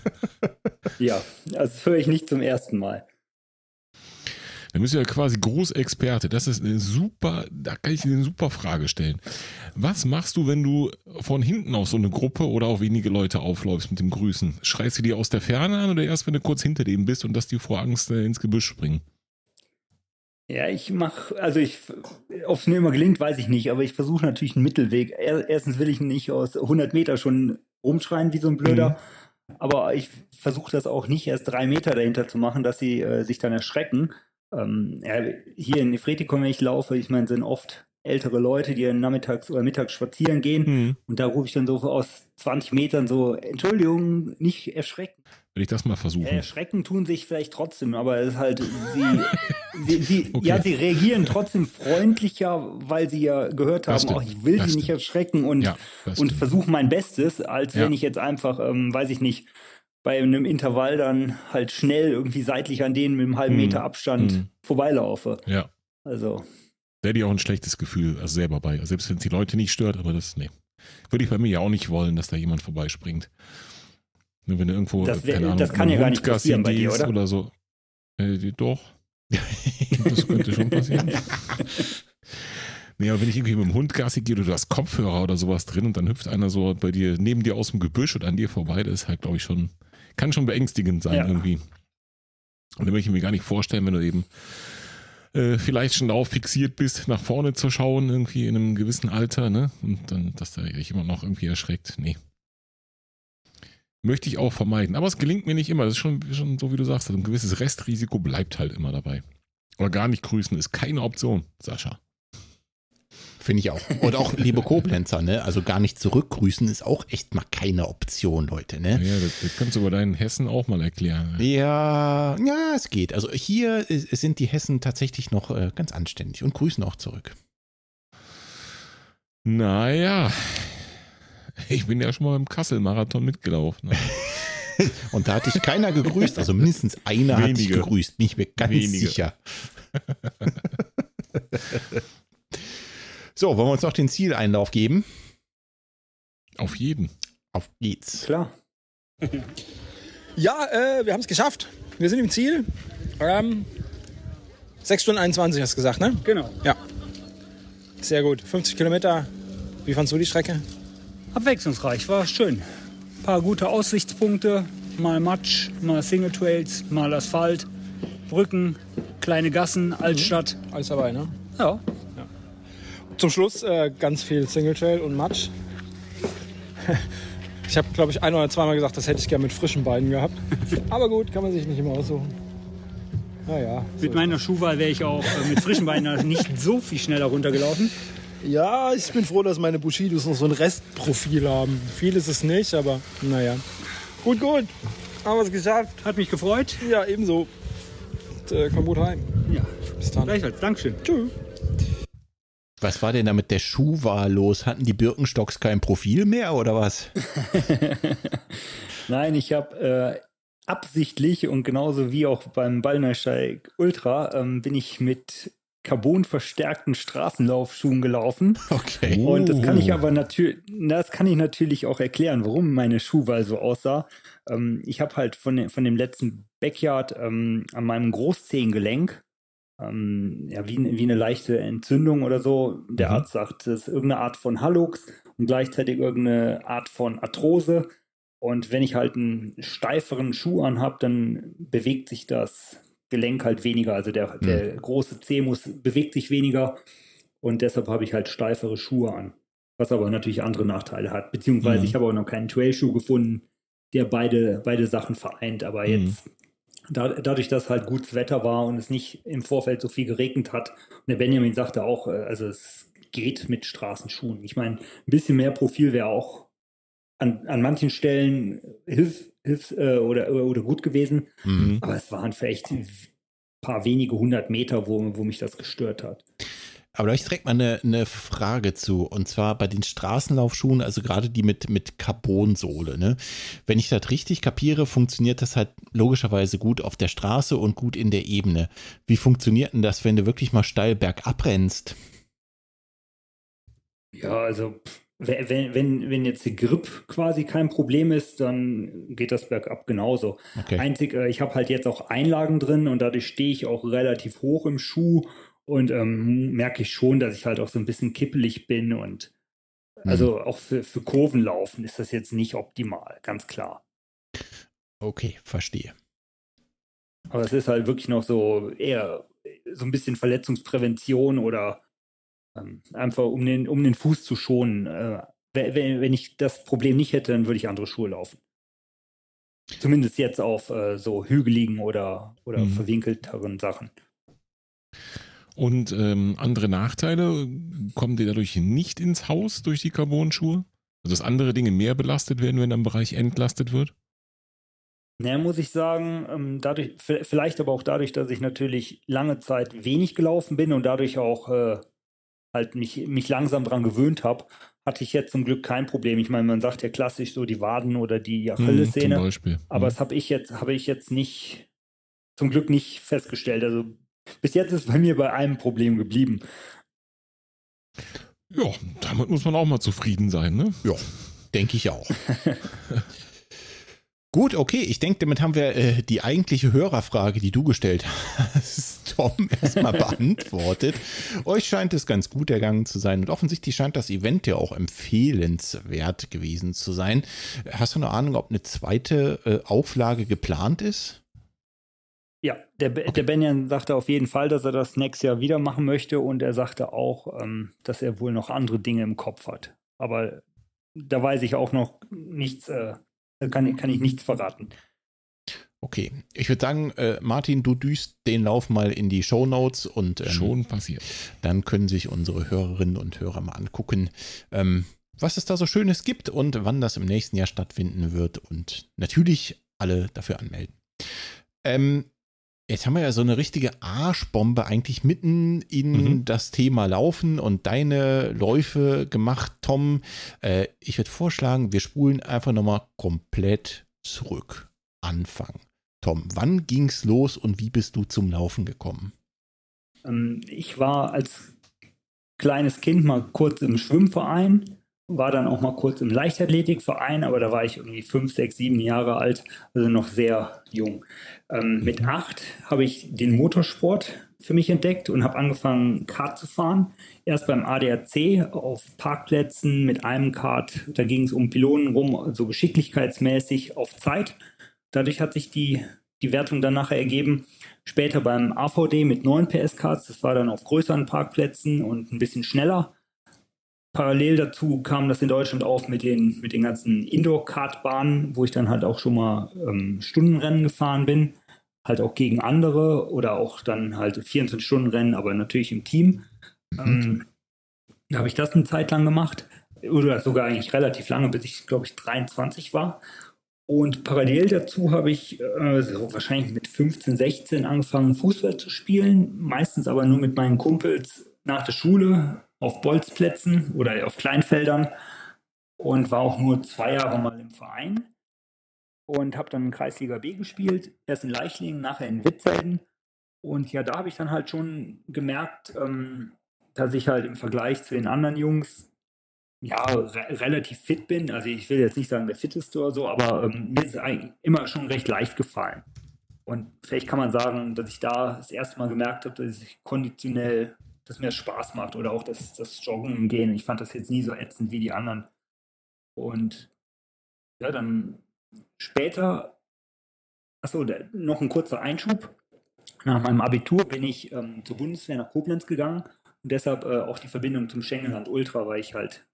ja, also das höre ich nicht zum ersten Mal. Da bist du ja quasi Großexperte. Das ist eine super, da kann ich dir eine super Frage stellen. Was machst du, wenn du von hinten auf so eine Gruppe oder auch wenige Leute aufläufst mit dem Grüßen? Schreist du die aus der Ferne an oder erst, wenn du kurz hinter denen bist und dass die vor Angst äh, ins Gebüsch springen? Ja, ich mache, also ich, ob es mir immer gelingt, weiß ich nicht, aber ich versuche natürlich einen Mittelweg. Er, erstens will ich nicht aus 100 Meter schon rumschreien wie so ein Blöder, aber ich versuche das auch nicht erst drei Meter dahinter zu machen, dass sie äh, sich dann erschrecken. Ähm, ja, hier in Nefretikum, wenn ich laufe, ich meine, sind oft ältere Leute, die nachmittags oder mittags spazieren gehen Hm. und da rufe ich dann so aus 20 Metern so, Entschuldigung, nicht erschrecken. Will ich das mal versuchen? Erschrecken tun sich vielleicht trotzdem, aber es ist halt, sie, sie, sie Okay. ja, sie reagieren trotzdem freundlicher, weil sie ja gehört haben, stimmt. oh, ich will Das sie nicht erschrecken und, Ja, und versuche mein Bestes, als Ja. wenn ich jetzt einfach, ähm, weiß ich nicht, bei einem Intervall dann halt schnell irgendwie seitlich an denen mit einem halben Mhm. Meter Abstand Mhm. vorbeilaufe. Ja. Also, Da hätte ich auch ein schlechtes Gefühl also selber bei. Selbst wenn es die Leute nicht stört, aber das, nee. Würde ich bei mir ja auch nicht wollen, dass da jemand vorbeispringt. Nur wenn du irgendwo, Das wär- keine Ahnung, das kann mit ja gar nicht passieren bei dir, gehst oder? Oder so. Äh, doch. Das könnte schon passieren. Nee, aber wenn ich irgendwie mit dem Hund Gassi gehe oder du hast Kopfhörer oder sowas drin und dann hüpft einer so bei dir, neben dir aus dem Gebüsch und an dir vorbei, das ist halt, glaube ich, schon, kann schon beängstigend sein Ja. irgendwie. Und da möchte ich mir gar nicht vorstellen, wenn du eben äh, vielleicht schon darauf fixiert bist, nach vorne zu schauen, irgendwie in einem gewissen Alter, ne? Und dann, dass da dich immer noch irgendwie erschreckt. Nee. Möchte ich auch vermeiden. Aber es gelingt mir nicht immer. Das ist schon, schon so, wie du sagst, ein gewisses Restrisiko bleibt halt immer dabei. Aber gar nicht grüßen ist keine Option, Sascha. Finde ich auch. Und auch liebe Koblenzer, ne? Also gar nicht zurückgrüßen ist auch echt mal keine Option, Leute, ne? Ja, das, das kannst du bei deinen Hessen auch mal erklären. Ja, ja, es geht. Also hier sind die Hessen tatsächlich noch äh, ganz anständig und grüßen auch zurück. Naja, ich bin ja schon mal beim Kassel-Marathon mitgelaufen. Und da hat dich keiner gegrüßt, also mindestens einer hat dich Wenige. gegrüßt, bin ich mir ganz Wenige. sicher. so, wollen wir uns noch den Zieleinlauf geben? Auf jeden. Auf geht's. klar. Ja, äh, wir haben es geschafft. Wir sind im Ziel. Ähm, 6 Stunden 21 hast du gesagt, ne? Genau. Ja. Sehr gut. 50 Kilometer. Wie fandst du die Strecke? Abwechslungsreich, war schön. Ein paar gute Aussichtspunkte, mal Matsch, mal Single Trails, mal Asphalt, Brücken, kleine Gassen, Altstadt. Alles dabei, ne? Ja, Zum Schluss äh, ganz viel Single Trail und Matsch. Ich habe, glaube ich, ein oder zweimal gesagt, das hätte ich gerne mit frischen Beinen gehabt. Aber gut, kann man sich nicht immer aussuchen. Naja. mit meiner Schuhwahl wäre ich auch äh, mit frischen Beinen nicht so viel schneller runtergelaufen. Ja, ich bin froh, dass meine Bushidos noch so ein Restprofil haben. Viel ist es nicht, aber naja. Gut, gut. Haben wir es geschafft. Hat mich gefreut. Ja, ebenso. Und, äh, komm gut heim. Ja, Bis dann. gleichfalls. Dankeschön. Tschüss. Was war denn da mit der Schuhwahl los? Hatten die Birkenstocks kein Profil mehr oder was? Nein, ich habe äh, absichtlich und genauso wie auch beim Ballnersteig Ultra ähm, bin ich mit carbonverstärkten Straßenlaufschuhen gelaufen. Okay. Und das kann ich Oh. aber natürlich, das kann ich natürlich auch erklären, warum meine Schuhwahl so aussah. Ähm, ich habe halt von, dem- von dem letzten Backyard ähm, an meinem Großzehengelenk ähm, ja, wie, wie eine leichte Entzündung oder so. Der Mhm. Arzt sagt, das ist irgendeine Art von Hallux und gleichzeitig irgendeine Art von Arthrose. Und wenn ich halt einen steiferen Schuh anhab, dann bewegt sich das Gelenk halt weniger. Also der, der große Zeh muss, bewegt sich weniger. Und deshalb habe ich halt steifere Schuhe an. Was aber natürlich andere Nachteile hat. Beziehungsweise Mhm. ich habe auch noch keinen Trailschuh gefunden, der beide, beide Sachen vereint. Aber Mhm. jetzt, da, dadurch, dass halt gutes Wetter war und es nicht im Vorfeld so viel geregnet hat, und der Benjamin sagte auch, äh, also es geht mit Straßenschuhen. Ich meine, ein bisschen mehr Profil wäre auch an, an manchen Stellen hilf, hilf äh, oder, oder gut gewesen. Mhm. Aber es waren vielleicht ein paar wenige hundert Meter, wo, wo mich das gestört hat. Aber da habe ich direkt mal eine, eine, Frage zu. Und zwar bei den Straßenlaufschuhen, also gerade die mit, mit Carbonsohle. Ne? Wenn ich das richtig kapiere, funktioniert das halt logischerweise gut auf der Straße und gut in der Ebene. Wie funktioniert denn das, wenn du wirklich mal steil bergab rennst? Ja, also wenn, wenn, wenn jetzt die Grip quasi kein Problem ist, dann geht das bergab genauso. Okay. Einzig, äh, ich habe halt jetzt auch Einlagen drin und dadurch stehe ich auch relativ hoch im Schuh und ähm, merke ich schon, dass ich halt auch so ein bisschen kippelig bin und mhm. also auch für, für Kurvenlaufen ist das jetzt nicht optimal, ganz klar. Okay, verstehe. Aber es ist halt wirklich noch so eher so ein bisschen Verletzungsprävention oder ähm, einfach um den, um den Fuß zu schonen. Äh, wenn, wenn ich das Problem nicht hätte, dann würde ich andere Schuhe laufen. Zumindest jetzt auf äh, so hügeligen oder, oder mhm. verwinkelteren Sachen. Und ähm, andere Nachteile kommen dir dadurch nicht ins Haus durch die Carbon-Schuhe? Also dass andere Dinge mehr belastet werden, wenn am Bereich entlastet wird? Naja, muss ich sagen, ähm, dadurch, vielleicht aber auch dadurch, dass ich natürlich lange Zeit wenig gelaufen bin und dadurch auch äh, halt mich, mich langsam dran gewöhnt habe, hatte ich jetzt zum Glück kein Problem. Ich meine, man sagt ja klassisch so die Waden oder die Achillessehne. Hm, Beispiel. Aber mhm. das habe ich jetzt, habe ich jetzt nicht, zum Glück nicht festgestellt. Also bis jetzt ist bei mir bei einem Problem geblieben. Ja, damit muss man auch mal zufrieden sein, ne? Ja, denke ich auch. Gut, okay, ich denke, damit haben wir äh, die eigentliche Hörerfrage, die du gestellt hast, Tom, erstmal beantwortet. Euch scheint es ganz gut ergangen zu sein und offensichtlich scheint das Event ja auch empfehlenswert gewesen zu sein. Hast du eine Ahnung, ob eine zweite äh, Auflage geplant ist? Ja, der, okay. der Benjan sagte auf jeden Fall, dass er das nächstes Jahr wieder machen möchte und er sagte auch, ähm, dass er wohl noch andere Dinge im Kopf hat. Aber da weiß ich auch noch nichts, äh, kann, kann ich nichts verraten. Okay, ich würde sagen, äh, Martin, du düst den Lauf mal in die Show Notes und ähm, schon passiert. Dann können sich unsere Hörerinnen und Hörer mal angucken, ähm, was es da so Schönes gibt und wann das im nächsten Jahr stattfinden wird und natürlich alle dafür anmelden. Ähm, Jetzt haben wir ja so eine richtige Arschbombe eigentlich mitten in mhm. das Thema Laufen und deine Läufe gemacht, Tom. Äh, ich würde vorschlagen, wir spulen einfach nochmal komplett zurück. Anfang. Tom, wann ging's los und wie bist du zum Laufen gekommen? Ähm, ich war als kleines Kind mal kurz im Schwimmverein war dann auch mal kurz im Leichtathletikverein, aber da war ich irgendwie fünf, sechs, sieben Jahre alt, also noch sehr jung. Ähm, mit acht habe ich den Motorsport für mich entdeckt und habe angefangen, Kart zu fahren. Erst beim ADAC auf Parkplätzen mit einem Kart. Da ging es um Pilonen rum, so also geschicklichkeitsmäßig auf Zeit. Dadurch hat sich die, die Wertung dann nachher ergeben. Später beim AVD mit 9 PS-Karts. Das war dann auf größeren Parkplätzen und ein bisschen schneller. Parallel dazu kam das in Deutschland auf mit den, mit den ganzen Indoor-Kartbahnen, wo ich dann halt auch schon mal ähm, Stundenrennen gefahren bin. Halt auch gegen andere oder auch dann halt 24-Stunden-Rennen, aber natürlich im Team. Mhm. Ähm, da habe ich das eine Zeit lang gemacht. Oder sogar eigentlich relativ lange, bis ich, glaube ich, 23 war. Und parallel dazu habe ich äh, so wahrscheinlich mit 15, 16 angefangen, Fußball zu spielen. Meistens aber nur mit meinen Kumpels nach der Schule auf Bolzplätzen oder auf Kleinfeldern und war auch nur zwei Jahre mal im Verein und habe dann in Kreisliga B gespielt, erst in Leichlingen, nachher in Wittfelden. Und ja, da habe ich dann halt schon gemerkt, ähm, dass ich halt im Vergleich zu den anderen Jungs ja re relativ fit bin. Also ich will jetzt nicht sagen der fitteste oder so, aber ähm, mir ist es eigentlich immer schon recht leicht gefallen. Und vielleicht kann man sagen, dass ich da das erste Mal gemerkt habe, dass ich konditionell das mir Spaß macht oder auch das, das Joggen gehen. Ich fand das jetzt nie so ätzend wie die anderen. Und ja, dann später, achso, noch ein kurzer Einschub. Nach meinem Abitur bin ich ähm, zur Bundeswehr nach Koblenz gegangen und deshalb äh, auch die Verbindung zum Schengenland Ultra, weil ich halt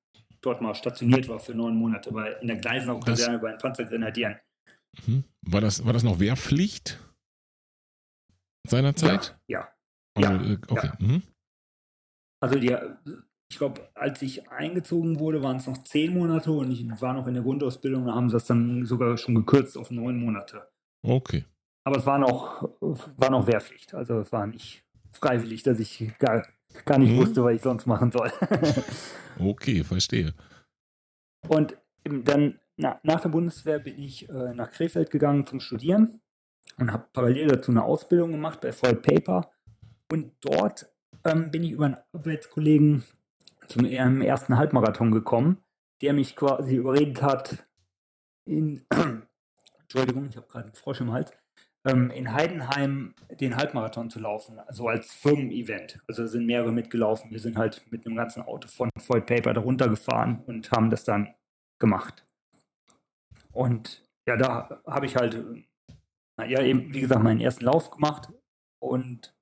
dort mal stationiert war für neun Monate bei, in der Gleisenau-Kaserne bei den Panzergrenadieren. Mhm. War, das, war das noch Wehrpflicht seinerzeit? Ja. ja. ja, äh, okay. Ja. Mhm. Also die, ich glaube, als ich eingezogen wurde, waren es noch zehn Monate und ich war noch in der Grundausbildung, da haben sie das dann sogar schon gekürzt auf neun Monate. Okay. Aber es war noch, war noch Wehrpflicht. Also es war nicht freiwillig, dass ich gar, gar nicht Mhm. wusste, was ich sonst machen soll. Okay, verstehe. Und dann na, nach der Bundeswehr bin ich äh, nach Krefeld gegangen zum Studieren und habe parallel dazu eine Ausbildung gemacht bei Freud Paper. Und dort ähm, bin ich über einen Arbeitskollegen zum ähm, ersten Halbmarathon gekommen, der mich quasi überredet hat, in, Entschuldigung, ich habe gerade einen Frosch im Hals, in Heidenheim den Halbmarathon zu laufen, also als Firmen-Event. Also sind mehrere mitgelaufen. Wir sind halt mit einem ganzen Auto von Freud Paper da runtergefahren und haben das dann gemacht. Und ja, da habe ich halt, ja, eben, wie gesagt, meinen ersten Lauf gemacht und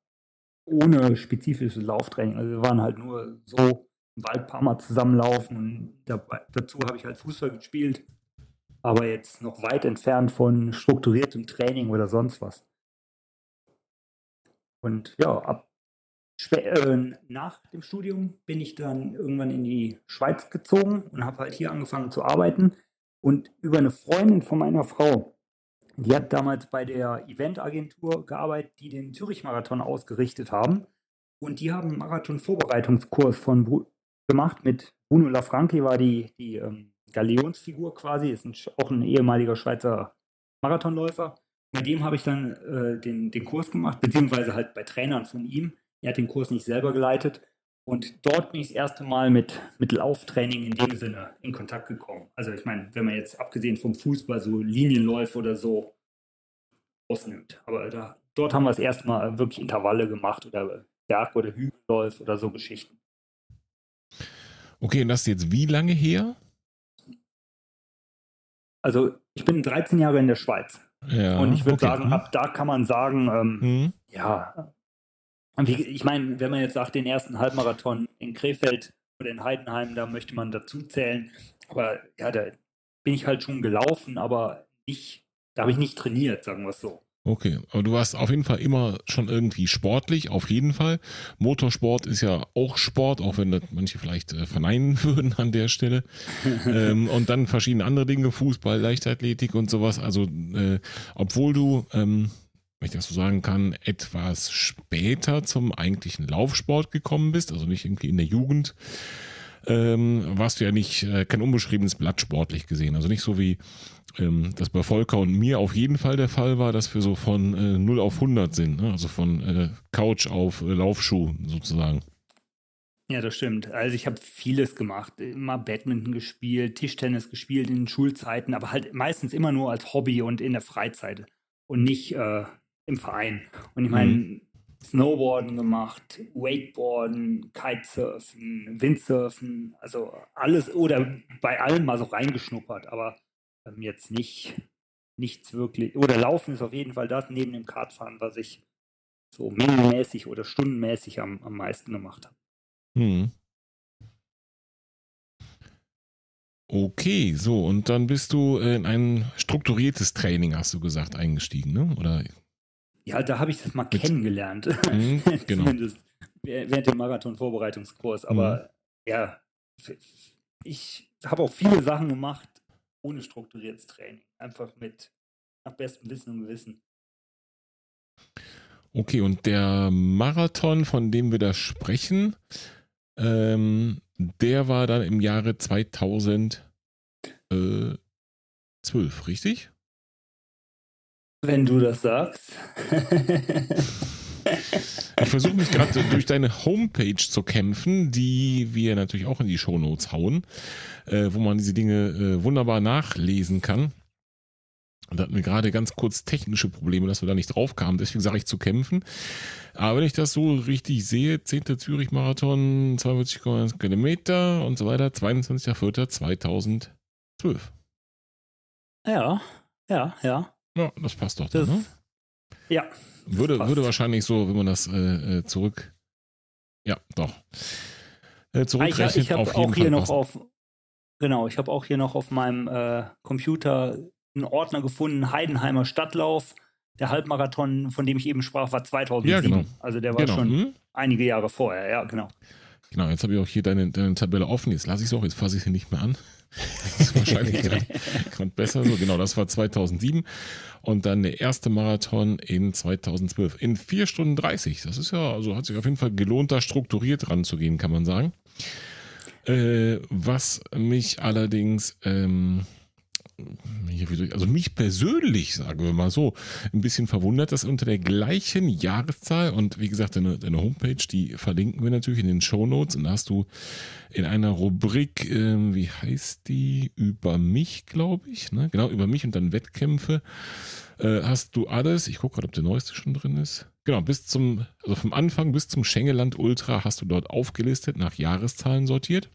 ohne spezifisches Lauftraining. Also wir waren halt nur so im Wald ein paar Mal zusammenlaufen und dabei, dazu habe ich halt Fußball gespielt, aber jetzt noch weit entfernt von strukturiertem Training oder sonst was. Und ja, ab äh, nach dem Studium bin ich dann irgendwann in die Schweiz gezogen und habe halt hier angefangen zu arbeiten. Und über eine Freundin von meiner Frau, die hat damals bei der Eventagentur gearbeitet, die den Zürich-Marathon ausgerichtet haben. Und die haben einen Marathon-Vorbereitungskurs von gemacht mit Bruno Lafranchi, war die, die ähm, Galeonsfigur quasi, ist ein, auch ein ehemaliger Schweizer Marathonläufer. Bei dem habe ich dann äh, den, den Kurs gemacht, beziehungsweise halt bei Trainern von ihm. Er hat den Kurs nicht selber geleitet. Und dort bin ich das erste Mal mit, mit Lauftraining in dem Sinne in Kontakt gekommen. Also ich meine, wenn man jetzt abgesehen vom Fußball so Linienläufe oder so ausnimmt. Aber da, dort haben wir das erste Mal wirklich Intervalle gemacht oder Berg- oder Hügelläufe oder so Geschichten. Okay, und das ist jetzt wie lange her? Also ich bin 13 Jahre in der Schweiz. Ja, und ich würde okay. sagen, ab da kann man sagen, ähm, Hm. ja, wie, ich meine, wenn man jetzt sagt, den ersten Halbmarathon in Krefeld oder in Heidenheim, da möchte man dazu zählen. Aber ja, da bin ich halt schon gelaufen, aber nicht, da habe ich nicht trainiert, sagen wir es so. Okay, aber du warst auf jeden Fall immer schon irgendwie sportlich, auf jeden Fall. Motorsport ist ja auch Sport, auch wenn das manche vielleicht äh, verneinen würden an der Stelle. ähm, und dann verschiedene andere Dinge, Fußball, Leichtathletik und sowas. Also, äh, obwohl du, ähm, wenn ich das so sagen kann, etwas später zum eigentlichen Laufsport gekommen bist, also nicht irgendwie in der Jugend, ähm, warst du ja nicht äh, kein unbeschriebenes Blatt sportlich gesehen. Also nicht so wie ähm, das bei Volker und mir auf jeden Fall der Fall war, dass wir so von äh, 0 auf 100 sind. Ne? Also von äh, Couch auf äh, Laufschuh sozusagen. Ja, das stimmt. Also ich habe vieles gemacht. Immer Badminton gespielt, Tischtennis gespielt in den Schulzeiten, aber halt meistens immer nur als Hobby und in der Freizeit und nicht äh, im Verein. Und ich meine, Snowboarden gemacht, Wakeboarden, Kitesurfen, Windsurfen, also alles oder bei allem mal so reingeschnuppert, aber ähm, jetzt nicht nichts wirklich. Oder Laufen ist auf jeden Fall das neben dem Kartfahren, was ich so mengenmäßig oder stundenmäßig am, am meisten gemacht habe. Hm. Okay, so, und dann bist du äh, in ein strukturiertes Training, hast du gesagt, eingestiegen, ne? Oder? Ja, da habe ich das mal kennengelernt. Mhm, genau. Zumindest während dem Marathon-Vorbereitungskurs. Aber ja, f- ich habe auch viele Sachen gemacht ohne strukturiertes Training. Einfach mit nach bestem Wissen und Gewissen. Okay, und der Marathon, von dem wir da sprechen, ähm, der war dann im Jahre 2012, richtig? Wenn du das sagst. Ich versuche mich gerade durch deine Homepage zu kämpfen, die wir natürlich auch in die Shownotes hauen, äh, wo man diese Dinge äh, wunderbar nachlesen kann. Und da hatten wir gerade ganz kurz technische Probleme, dass wir da nicht drauf kamen. Deswegen sage ich zu kämpfen. Aber wenn ich das so richtig sehe, 10. Zürich-Marathon, 42,1 Kilometer und so weiter, 22.04.2012. ja, ja, ja. Ja, das passt doch. Dann, Das, ne? Ja. Würde, passt. würde wahrscheinlich so, wenn man das äh, äh, zurück. Ja, doch. Äh, Ah, Ich, zurückrechnet ich habe auf jeden auch hier Fall noch passen. auf, genau, ich habe auch hier noch auf meinem äh, Computer einen Ordner gefunden, Heidenheimer Stadtlauf. Der Halbmarathon, von dem ich eben sprach, war 2007. Ja, genau. Also der war Genau. schon Hm? einige Jahre vorher, ja, genau. Genau, jetzt habe ich auch hier deine, deine Tabelle offen. Jetzt lasse ich es auch, jetzt fasse ich sie nicht mehr an. Das ist wahrscheinlich gerade besser so. Genau, das war 2007. Und dann der erste Marathon in 2012. In 4 Stunden 30. Das ist ja, also hat sich auf jeden Fall gelohnt, da strukturiert ranzugehen, kann man sagen. Äh, was mich allerdings ähm, also mich persönlich, sagen wir mal so, ein bisschen verwundert, dass unter der gleichen Jahreszahl und wie gesagt, deine, deine Homepage, die verlinken wir natürlich in den Show Notes und da hast du in einer Rubrik, äh, wie heißt die, über mich, glaube ich, ne? genau, über mich und dann Wettkämpfe, äh, hast du alles, ich gucke gerade, ob der neueste schon drin ist, genau, bis zum, also vom Anfang bis zum Schengeland Ultra hast du dort aufgelistet, nach Jahreszahlen sortiert.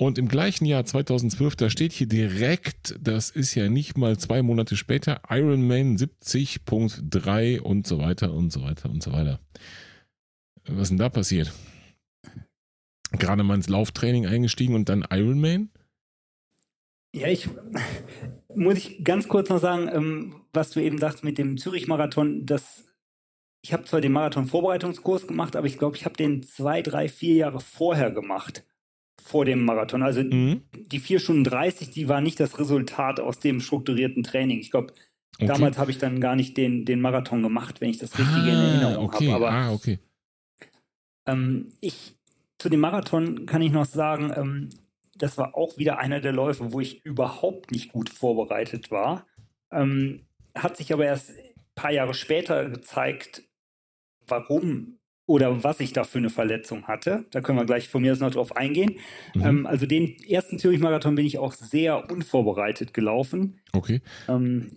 Und im gleichen Jahr 2012, da steht hier direkt, das ist ja nicht mal zwei Monate später, Ironman 70.3 und so weiter und so weiter und so weiter. Was ist denn da passiert? Gerade mal ins Lauftraining eingestiegen und dann Ironman? Ja, ich muss ich ganz kurz noch sagen, ähm, was du eben sagst mit dem Zürich-Marathon, dass ich habe zwar den Marathon-Vorbereitungskurs gemacht, aber ich glaube, ich habe den zwei, drei, vier Jahre vorher gemacht vor dem Marathon. Also mhm. die 4 Stunden 30, die war nicht das Resultat aus dem strukturierten Training. Ich glaube, okay. damals habe ich dann gar nicht den, den Marathon gemacht, wenn ich das richtig ah, in Erinnerung okay. habe. Aber ah, okay. Ähm, ich, zu dem Marathon kann ich noch sagen, ähm, das war auch wieder einer der Läufe, wo ich überhaupt nicht gut vorbereitet war. Ähm, hat sich aber erst ein paar Jahre später gezeigt, warum oder was ich da für eine Verletzung hatte. Da können wir gleich von mir aus noch drauf eingehen. Mhm. Ähm, also den ersten Zürich-Marathon bin ich auch sehr unvorbereitet gelaufen. Okay. Ähm,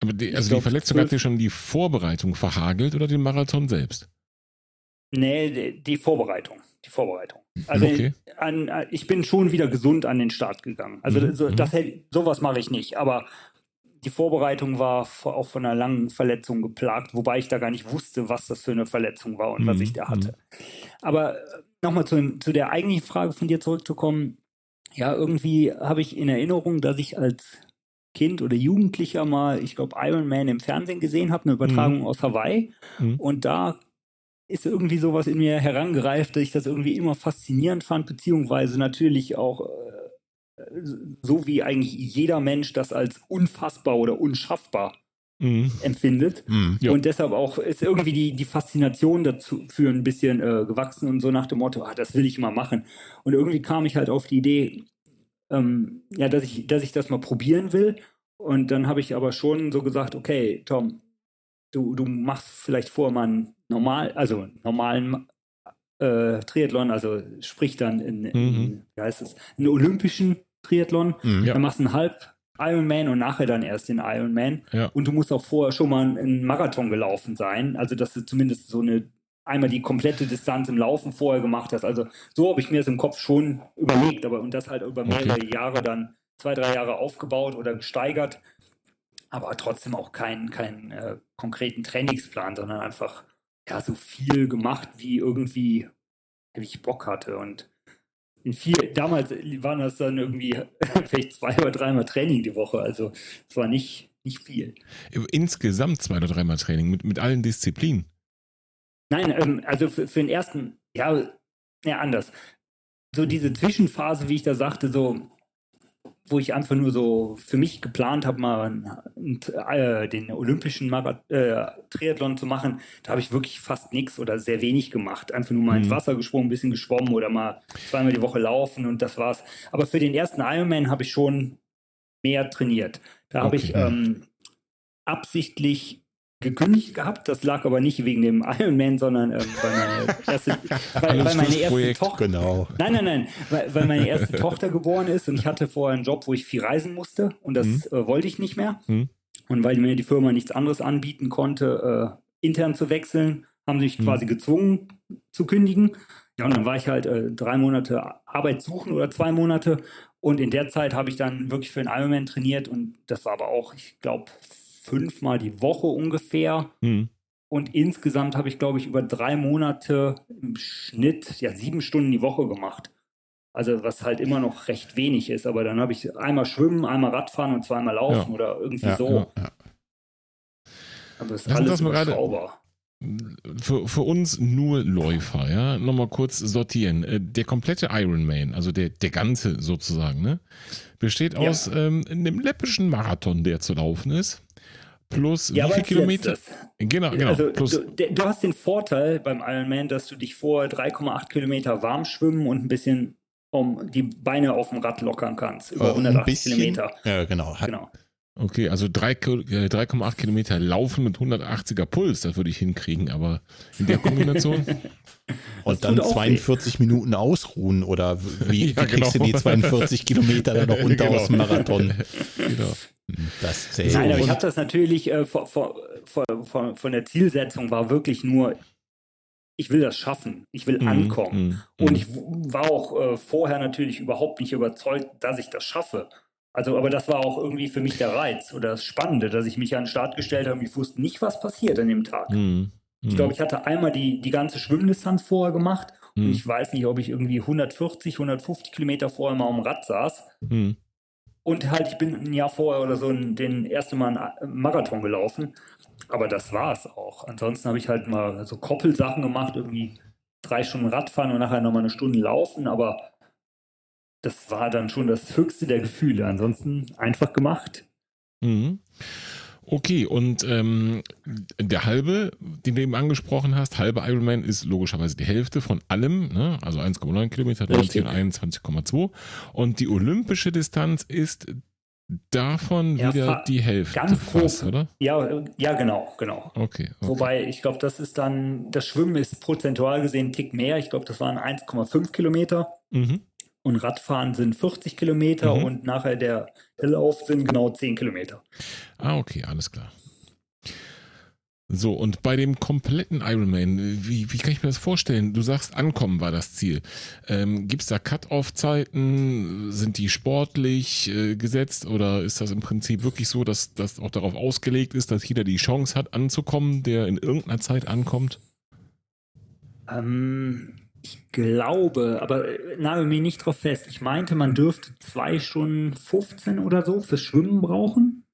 Aber die, also die Verletzung hat dir schon die Vorbereitung verhagelt oder den Marathon selbst? Nee, die Vorbereitung. Die Vorbereitung. Also okay. an, ich bin schon wieder gesund an den Start gegangen. Also mhm. so, das, sowas mache ich nicht. Aber die Vorbereitung war auch von einer langen Verletzung geplagt, wobei ich da gar nicht wusste, was das für eine Verletzung war und mhm. was ich da hatte. Aber äh, nochmal zu, zu der eigentlichen Frage von dir zurückzukommen. Ja, irgendwie habe ich in Erinnerung, dass ich als Kind oder Jugendlicher mal, ich glaube, Iron Man im Fernsehen gesehen habe, eine Übertragung mhm. aus Hawaii. Mhm. Und da ist irgendwie sowas in mir herangereift, dass ich das irgendwie immer faszinierend fand, beziehungsweise natürlich auch äh, so wie eigentlich jeder Mensch das als unfassbar oder unschaffbar mhm. empfindet. Mhm, ja. Und deshalb auch ist irgendwie die, die Faszination dazu für ein bisschen äh, gewachsen und so nach dem Motto, ah, das will ich mal machen. Und irgendwie kam ich halt auf die Idee, ähm, ja, dass ich, dass ich das mal probieren will. Und dann habe ich aber schon so gesagt, okay, Tom, du, du machst vielleicht vorher mal einen normal, also normalen äh, Triathlon, also sprich dann in, in mhm. wie heißt es, einen olympischen Triathlon. Mhm, ja. Dann machst du einen Halb Ironman und nachher dann erst den Ironman. Ja. Und du musst auch vorher schon mal einen Marathon gelaufen sein. Also, dass du zumindest so eine einmal die komplette Distanz im Laufen vorher gemacht hast. Also so habe ich mir das im Kopf schon überlegt, aber und das halt über mehrere okay. Jahre dann zwei, drei Jahre aufgebaut oder gesteigert, aber trotzdem auch keinen keinen äh, konkreten Trainingsplan, sondern einfach ja so viel gemacht, wie irgendwie wie ich Bock hatte und in vier, damals waren das dann irgendwie vielleicht zwei oder dreimal Training die Woche. Also es war nicht, nicht viel. Insgesamt zwei oder dreimal Training mit, mit allen Disziplinen? Nein, ähm, also für, für den ersten, ja, ja, anders. So diese Zwischenphase, wie ich da sagte, so wo ich einfach nur so für mich geplant habe, mal äh, den olympischen Marath äh, Triathlon zu machen, da habe ich wirklich fast nichts oder sehr wenig gemacht. Einfach nur mal ins mhm. Wasser gesprungen, ein bisschen geschwommen oder mal zweimal die Woche laufen und das war's. Aber für den ersten Ironman habe ich schon mehr trainiert. Da okay. habe ich ähm, absichtlich gekündigt gehabt. Das lag aber nicht wegen dem Ironman, sondern ähm, weil meine erste, weil, weil meine erste Tochter. Genau. Nein, nein, nein, weil, weil, meine erste Tochter geboren ist und ich hatte vorher einen Job, wo ich viel reisen musste und das mhm. äh, wollte ich nicht mehr. Mhm. Und weil mir die Firma nichts anderes anbieten konnte, äh, intern zu wechseln, haben sie mich mhm. quasi gezwungen zu kündigen. Ja, und dann war ich halt äh, drei Monate Arbeit suchen oder zwei Monate. Und in der Zeit habe ich dann wirklich für den Ironman trainiert und das war aber auch, ich glaube, fünfmal die Woche ungefähr. Mhm. Und insgesamt habe ich, glaube ich, über drei Monate im Schnitt ja sieben Stunden die Woche gemacht. Also was halt immer noch recht wenig ist. Aber dann habe ich einmal schwimmen, einmal Radfahren und zweimal laufen ja. oder irgendwie ja, so. Ja, Aber es ist Lass alles überschaubar. für, für uns nur Läufer, ja, nochmal kurz sortieren. Äh, der komplette Ironman, also der, der ganze sozusagen, ne, besteht aus ähm, einem läppischen Marathon, der zu laufen ist. Plus ja, wie viele Kilometer? Genau, genau. Also, plus du, du, hast den Vorteil beim Ironman, dass du dich vor 3,8 Kilometer warm schwimmen und ein bisschen um die Beine auf dem Rad lockern kannst. Über 180 Kilometer. Ja, genau. genau. Okay, also 3,8 äh, Kilometer laufen mit 180er Puls, das würde ich hinkriegen, aber in der Kombination. Und dann 42 weh. Minuten ausruhen oder wie, ja, wie kriegst genau. du die 42 Kilometer dann noch unter genau. aus dem Marathon? genau. Das Nein, aber ich habe das natürlich äh, von, von, von, der Zielsetzung war wirklich nur, ich will das schaffen, ich will mm, ankommen. Mm, Und ich war auch äh, vorher natürlich überhaupt nicht überzeugt, dass ich das schaffe. Also, aber das war auch irgendwie für mich der Reiz oder das Spannende, dass ich mich an den Start gestellt habe und ich wusste nicht, was passiert an dem Tag. Mm, ich glaube, ich hatte einmal die, die ganze Schwimmdistanz vorher gemacht und ich weiß nicht, ob ich irgendwie 140, 150 Kilometer vorher mal am Rad saß. Und halt, ich bin ein Jahr vorher oder so den ersten Mal einen Marathon gelaufen. Aber das war es auch. Ansonsten habe ich halt mal so Koppelsachen gemacht, irgendwie drei Stunden Radfahren und nachher nochmal eine Stunde laufen. Aber das war dann schon das höchste der Gefühle. Ansonsten einfach gemacht. Mhm. Okay, und ähm, der halbe, den du eben angesprochen hast, halbe Ironman ist logischerweise die Hälfte von allem, ne? also 1,9 Kilometer, 19 21,2. Und die olympische Distanz ist davon ja, wieder die Hälfte. Ganz fast, oder? Ja, ja, genau, genau. Okay. okay. Wobei, ich glaube, das ist dann, das Schwimmen ist prozentual gesehen ein Tick mehr. Ich glaube, das waren 1,5 Kilometer. Mhm und Radfahren sind 40 Kilometer mhm. und nachher der Hilllauf sind genau 10 Kilometer. Ah, okay, alles klar. So, und bei dem kompletten Ironman, wie, wie kann ich mir das vorstellen? Du sagst, Ankommen war das Ziel. Ähm, Gibt es da Cut-Off-Zeiten? Sind die sportlich äh, gesetzt oder ist das im Prinzip wirklich so, dass das auch darauf ausgelegt ist, dass jeder die Chance hat, anzukommen, der in irgendeiner Zeit ankommt? Ähm, ich glaube, aber nagel mich nicht drauf fest. Ich meinte, man dürfte zwei Stunden 15 oder so fürs Schwimmen brauchen.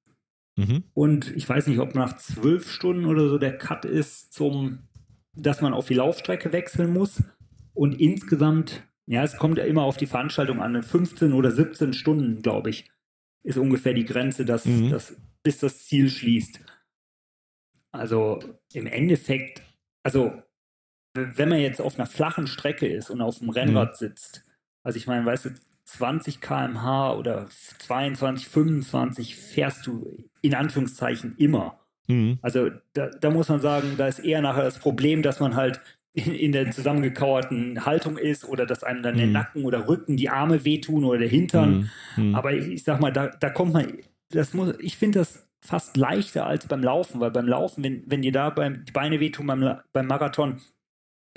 Mhm. Und ich weiß nicht, ob nach zwölf Stunden oder so der Cut ist, zum, dass man auf die Laufstrecke wechseln muss. Und insgesamt, ja, es kommt ja immer auf die Veranstaltung an, 15 oder 17 Stunden, glaube ich, ist ungefähr die Grenze, dass, mhm. dass, bis das Ziel schließt. Also im Endeffekt, also wenn man jetzt auf einer flachen Strecke ist und auf dem Rennrad mhm. sitzt, also ich meine, weißt du, 20 km/h oder 22, 25 fährst du in Anführungszeichen immer. Mhm. Also da, da, muss man sagen, da ist eher nachher das Problem, dass man halt in, in der zusammengekauerten Haltung ist oder dass einem dann mhm. der Nacken oder Rücken, die Arme wehtun oder der Hintern. Mhm. mhm. Aber ich, ich, sag mal, da, da kommt man, das muss, ich finde das fast leichter als beim Laufen, weil beim Laufen, wenn, wenn dir da beim, die Beine wehtun beim, beim Marathon,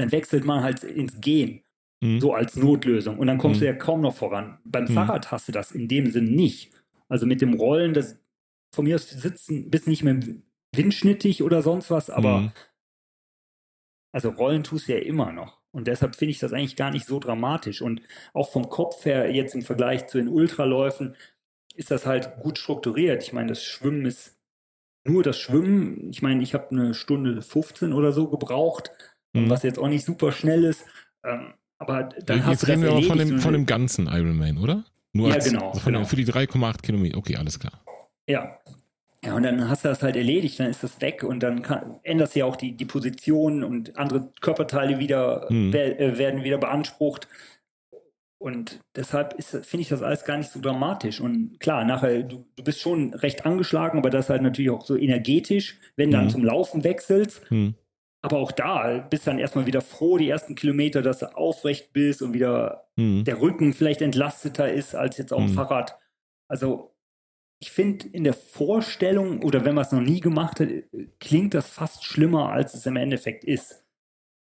dann wechselt man halt ins Gehen. Mhm. So als Notlösung. Und dann kommst mhm. du ja kaum noch voran. Beim mhm. Fahrrad hast du das in dem Sinn nicht. Also mit dem Rollen, das von mir aus sitzen, bist nicht mehr windschnittig oder sonst was, aber mhm. also Rollen tust du ja immer noch. Und deshalb finde ich das eigentlich gar nicht so dramatisch. Und auch vom Kopf her, jetzt im Vergleich zu den Ultraläufen, ist das halt gut strukturiert. Ich meine, das Schwimmen ist nur das Schwimmen. Ich meine, ich habe eine Stunde 15 oder so gebraucht mhm. was jetzt auch nicht super schnell ist. Ähm, aber dann jetzt hast reden wir aber von dem, von dem ganzen Ironman, oder? Nur ja, als, genau, also genau. für die 3,8 Kilometer. Okay, alles klar. Ja. Ja, und dann hast du das halt erledigt, dann ist das weg und dann kann, änderst du ja auch die, die Position und andere Körperteile wieder mhm. äh, werden wieder beansprucht. Und deshalb finde ich das alles gar nicht so dramatisch. Und klar, nachher, du, du bist schon recht angeschlagen, aber das halt natürlich auch so energetisch, wenn du mhm. dann zum Laufen wechselst. Mhm. Aber auch da bist du dann erstmal wieder froh, die ersten Kilometer, dass du aufrecht bist und wieder mhm. der Rücken vielleicht entlasteter ist als jetzt auf dem mhm. Fahrrad. Also ich finde in der Vorstellung oder wenn man es noch nie gemacht hat, klingt das fast schlimmer, als es im Endeffekt ist.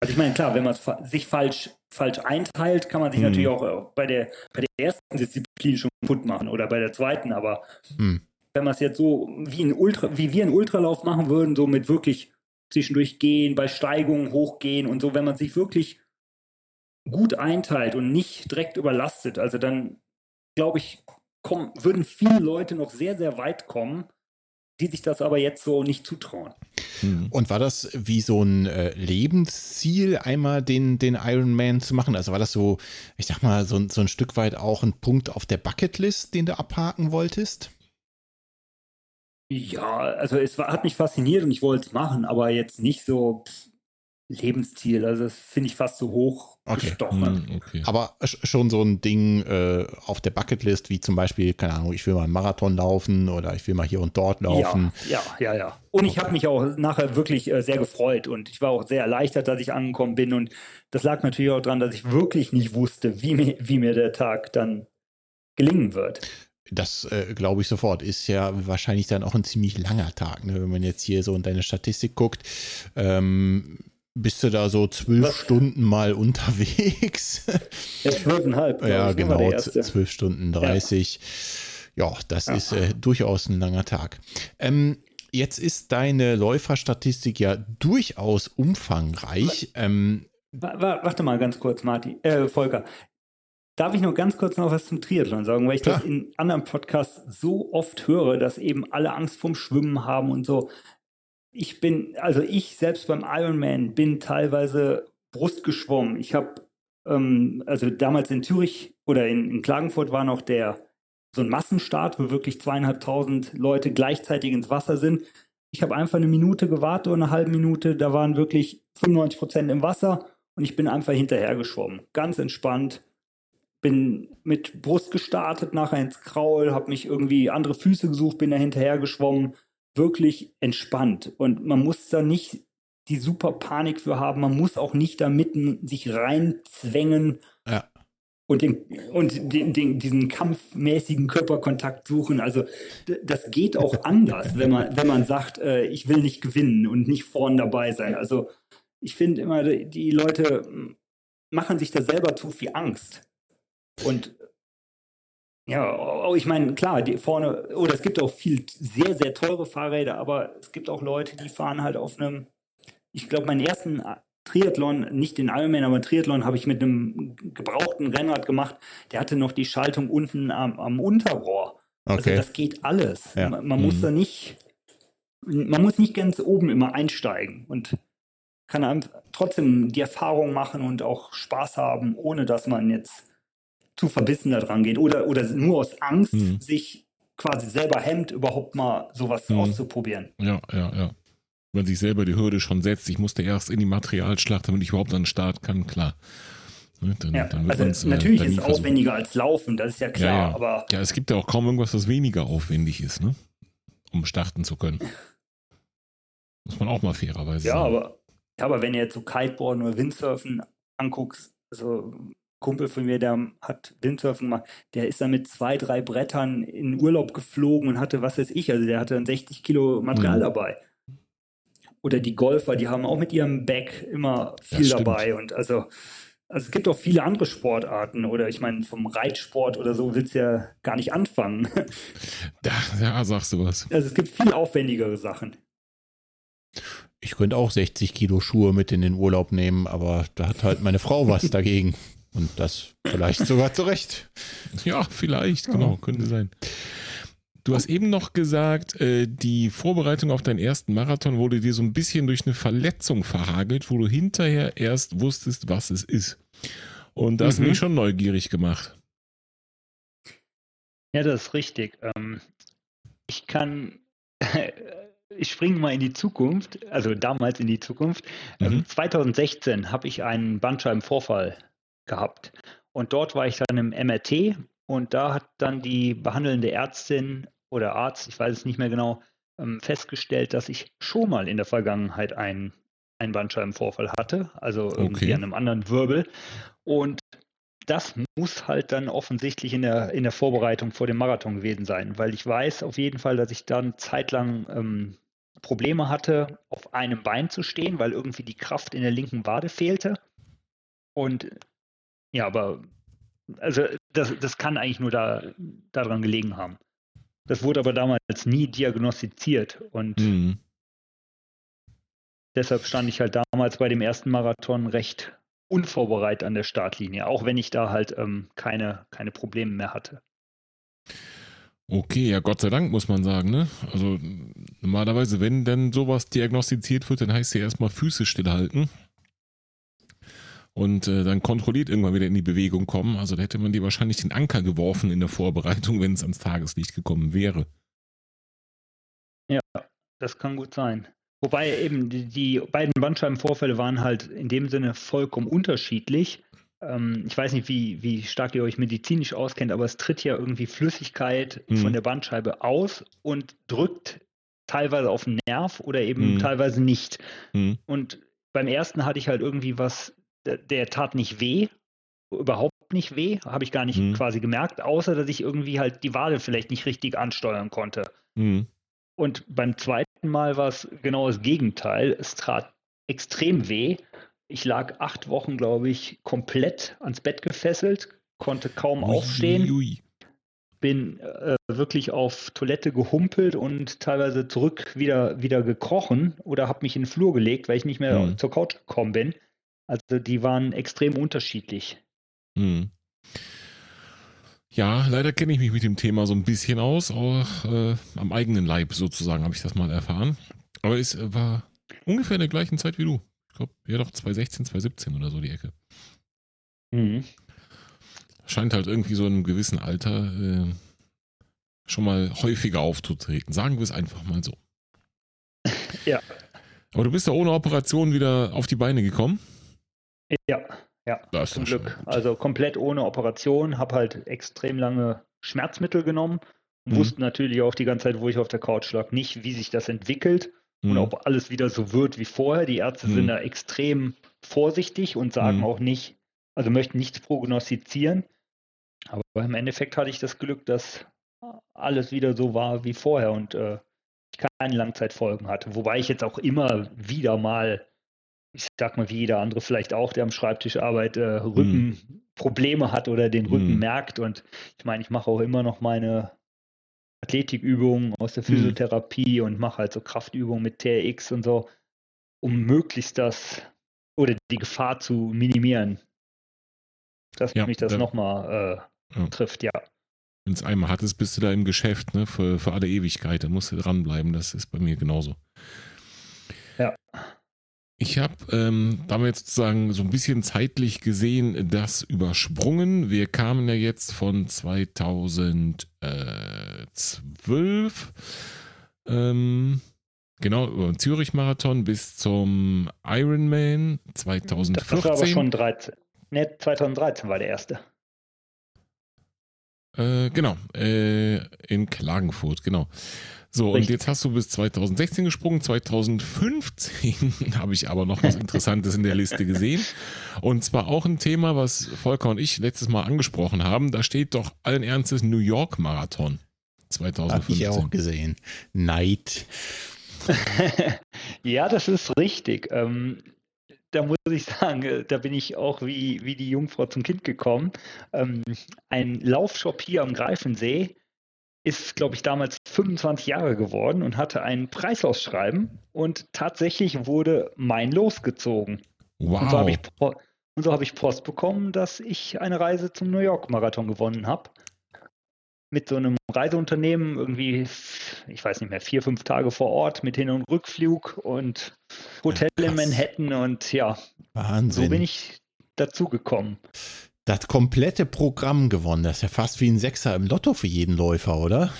Also ich meine, klar, wenn man es sich falsch, falsch einteilt, kann man sich mhm. natürlich auch äh, bei der, bei der ersten Disziplin schon kaputt machen oder bei der zweiten, aber mhm. wenn man es jetzt so wie, ein Ultra, wie wir einen Ultralauf machen würden, so mit wirklich zwischendurch gehen, bei Steigungen hochgehen und so, wenn man sich wirklich gut einteilt und nicht direkt überlastet, also dann glaube ich, kommen, würden viele Leute noch sehr, sehr weit kommen, die sich das aber jetzt so nicht zutrauen. Mhm. Und war das wie so ein äh, Lebensziel, einmal den, den Ironman zu machen? Also war das so, ich sag mal, so, so ein Stück weit auch ein Punkt auf der Bucketlist, den du abhaken wolltest? Ja, also es war, hat mich fasziniert und ich wollte es machen, aber jetzt nicht so Lebensziel. Also das finde ich fast so hoch Okay. gestochen. Hm, okay. Aber sch- schon so ein Ding äh, auf der Bucketlist, wie zum Beispiel, keine Ahnung, ich will mal einen Marathon laufen oder ich will mal hier und dort laufen. Ja, ja, ja, ja. Und ich habe mich auch nachher wirklich äh, sehr gefreut und ich war auch sehr erleichtert, dass ich angekommen bin. Und das lag natürlich auch daran, dass ich wirklich nicht wusste, wie mir, wie mir der Tag dann gelingen wird. Das äh, glaube ich sofort. Ist ja wahrscheinlich dann auch ein ziemlich langer Tag, ne? wenn man jetzt hier so in deine Statistik guckt. Ähm, bist du da so zwölf Was? Stunden mal unterwegs? Ja, zwölfeinhalb. ja, ne, genau, zwölf Stunden dreißig. Ja, das Ja. ist äh, durchaus ein langer Tag. Ähm, jetzt ist deine Läuferstatistik ja durchaus umfangreich. Ähm, Wa- wa- Warte mal ganz kurz, Martin, äh, Volker. Darf ich nur ganz kurz noch was zum Triathlon sagen, weil ich das Klar. in anderen Podcasts so oft höre, dass eben alle Angst vorm Schwimmen haben und so. Ich bin, also ich selbst beim Ironman bin teilweise Brust geschwommen. Ich habe, ähm, also damals in Zürich oder in, in Klagenfurt war noch der so ein Massenstart, wo wirklich zweieinhalbtausend Leute gleichzeitig ins Wasser sind. Ich habe einfach eine Minute gewartet oder eine halbe Minute, da waren wirklich 95 Prozent im Wasser und ich bin einfach hinterher geschwommen. Ganz entspannt. Bin mit Brust gestartet, nachher ins Kraul, habe mich irgendwie andere Füße gesucht, bin da hinterher geschwommen. Wirklich entspannt. Und man muss da nicht die super Panik für haben. Man muss auch nicht da mitten sich reinzwängen Ja. und, den, und den, den, diesen kampfmäßigen Körperkontakt suchen. Also das geht auch anders, wenn man, wenn man sagt, äh, ich will nicht gewinnen und nicht vorn dabei sein. Also ich finde immer, die Leute mm, machen sich da selber zu viel Angst. Und ja, oh, ich meine, klar, die vorne, oder es gibt auch viel sehr, sehr teure Fahrräder, aber es gibt auch Leute, die fahren halt auf einem, ich glaube, meinen ersten Triathlon, nicht den Ironman, aber Triathlon habe ich mit einem gebrauchten Rennrad gemacht. Der hatte noch die Schaltung unten am, am Unterrohr. Also okay. das geht alles. Ja. Man, man muss Mhm. da nicht, man muss nicht ganz oben immer einsteigen und kann trotzdem die Erfahrung machen und auch Spaß haben, ohne dass man jetzt zu verbissen da dran geht oder, oder nur aus Angst Mhm. sich quasi selber hemmt, überhaupt mal sowas Mhm. auszuprobieren. Ja, ja, ja. Wenn man sich selber die Hürde schon setzt, ich musste erst in die Materialschlacht, damit ich überhaupt an den Start kann, klar. Ne, dann, Ja, dann also äh, natürlich ist es aufwendiger als Laufen, das ist ja klar, Ja, ja. aber Ja, es gibt ja auch kaum irgendwas, das weniger aufwendig ist, ne? Um starten zu können. Muss man auch mal fairerweise Ja, sagen. aber, ja, aber wenn du jetzt so Kiteboarden oder Windsurfen anguckst, also Kumpel von mir, der hat Windsurfen gemacht, der ist dann mit zwei, drei Brettern in Urlaub geflogen und hatte, was weiß ich, also der hatte dann 60 Kilo Material Mhm. dabei. Oder die Golfer, die haben auch mit ihrem Bag immer viel dabei und also, also es gibt auch viele andere Sportarten oder ich meine, vom Reitsport oder so willst du ja gar nicht anfangen. Da, ja, sagst du was. Also es gibt viel aufwendigere Sachen. Ich könnte auch 60 Kilo Schuhe mit in den Urlaub nehmen, aber da hat halt meine Frau was dagegen. Und das vielleicht sogar zurecht. Ja, vielleicht, genau, könnte sein. Du hast eben noch gesagt, äh, die Vorbereitung auf deinen ersten Marathon wurde dir so ein bisschen durch eine Verletzung verhagelt, wo du hinterher erst wusstest, was es ist. Und das hat Mhm. mich schon neugierig gemacht. Ja, das ist richtig. Ähm, ich kann, ich springe mal in die Zukunft, also damals in die Zukunft. Ähm, Mhm. 2016 habe ich einen Bandscheibenvorfall gehabt. Und dort war ich dann im MRT und da hat dann die behandelnde Ärztin oder Arzt, ich weiß es nicht mehr genau, ähm, festgestellt, dass ich schon mal in der Vergangenheit einen, einen Bandscheibenvorfall hatte, also irgendwie Okay. an einem anderen Wirbel. Und das muss halt dann offensichtlich in der, in der Vorbereitung vor dem Marathon gewesen sein, weil ich weiß auf jeden Fall, dass ich dann zeitlang ähm, Probleme hatte, auf einem Bein zu stehen, weil irgendwie die Kraft in der linken Wade fehlte. Und ja, aber also das, das kann eigentlich nur da, daran gelegen haben. Das wurde aber damals nie diagnostiziert und Mhm. deshalb stand ich halt damals bei dem ersten Marathon recht unvorbereitet an der Startlinie, auch wenn ich da halt ähm, keine, keine Probleme mehr hatte. Okay, ja, Gott sei Dank muss man sagen, ne? Also normalerweise, wenn denn sowas diagnostiziert wird, dann heißt es ja erstmal Füße stillhalten. Und äh, dann kontrolliert irgendwann wieder in die Bewegung kommen. Also da hätte man dir wahrscheinlich den Anker geworfen in der Vorbereitung, wenn es ans Tageslicht gekommen wäre. Ja, das kann gut sein. Wobei eben die, die beiden Bandscheibenvorfälle waren halt in dem Sinne vollkommen unterschiedlich. Ähm, ich weiß nicht, wie, wie stark ihr euch medizinisch auskennt, aber es tritt ja irgendwie Flüssigkeit mhm. von der Bandscheibe aus und drückt teilweise auf den Nerv oder eben mhm. teilweise nicht. Mhm. Und beim ersten hatte ich halt irgendwie was, der, der tat nicht weh, überhaupt nicht weh, habe ich gar nicht mhm. quasi gemerkt, außer dass ich irgendwie halt die Wade vielleicht nicht richtig ansteuern konnte. Mhm. Und beim zweiten Mal war es genau das Gegenteil. Es trat extrem weh. Ich lag acht Wochen, glaube ich, komplett ans Bett gefesselt, konnte kaum ui, aufstehen. Ui. Bin äh, wirklich auf Toilette gehumpelt und teilweise zurück wieder, wieder gekrochen oder habe mich in den Flur gelegt, weil ich nicht mehr mhm. zur Couch gekommen bin. Also die waren extrem unterschiedlich. Mhm. Ja, leider kenne ich mich mit dem Thema so ein bisschen aus, auch äh, am eigenen Leib sozusagen habe ich das mal erfahren. Aber es äh, war ungefähr in der gleichen Zeit wie du. Ich glaube, ja doch 2016, 2017 oder so die Ecke. Mhm. Scheint halt irgendwie so in einem gewissen Alter äh, schon mal häufiger aufzutreten. Sagen wir es einfach mal so. Ja. Aber du bist ja ohne Operation wieder auf die Beine gekommen? Ja. Ja, das zum Glück. Also komplett ohne Operation, habe halt extrem lange Schmerzmittel genommen und mhm. wusste natürlich auch die ganze Zeit, wo ich auf der Couch lag, nicht, wie sich das entwickelt mhm. und ob alles wieder so wird wie vorher. Die Ärzte mhm. sind da extrem vorsichtig und sagen mhm. auch nicht, also möchten nichts prognostizieren. Aber im Endeffekt hatte ich das Glück, dass alles wieder so war wie vorher und äh, ich keine Langzeitfolgen hatte. Wobei ich jetzt auch immer wieder mal ich sag mal, wie jeder andere vielleicht auch, der am Schreibtisch arbeitet, äh, Rückenprobleme mm. hat oder den Rücken mm. merkt. Und ich meine, ich mache auch immer noch meine Athletikübungen aus der Physiotherapie mm. und mache halt so Kraftübungen mit TRX und so, um möglichst das oder die Gefahr zu minimieren, dass ja, mich das nochmal äh, ja. trifft, ja. Wenn es einmal hattest, bist du da im Geschäft, ne, für, für alle Ewigkeit. Da musst du dranbleiben. Das ist bei mir genauso. Ja. Ich habe ähm, damit sozusagen so ein bisschen zeitlich gesehen das übersprungen. Wir kamen ja jetzt von 2012, ähm, genau, über den Zürich-Marathon bis zum Ironman 2014. Das war aber schon 13. Ne, 2013 war der erste. Äh, genau, äh, in Klagenfurt, genau. So, Richtig. und jetzt hast du bis 2016 gesprungen. 2015 habe ich aber noch was Interessantes in der Liste gesehen. Und zwar auch ein Thema, was Volker und ich letztes Mal angesprochen haben. Da steht doch allen Ernstes New York Marathon 2015. Habe ich auch gesehen. Neid. ja, das ist richtig. Ähm, da muss ich sagen, äh, da bin ich auch wie, wie die Jungfrau zum Kind gekommen. Ähm, ein Laufshop hier am Greifensee ist, glaube ich, damals 25 Jahre geworden und hatte ein Preisausschreiben und tatsächlich wurde mein losgezogen. Wow. Und so habe ich, so hab ich Post bekommen, dass ich eine Reise zum New York Marathon gewonnen habe. Mit so einem Reiseunternehmen irgendwie, ich weiß nicht mehr, vier, fünf Tage vor Ort mit Hin- und Rückflug und Hotel ja, in Manhattan und ja, Wahnsinn. so bin ich dazugekommen das komplette Programm gewonnen. Das ist ja fast wie ein Sechser im Lotto für jeden Läufer, oder?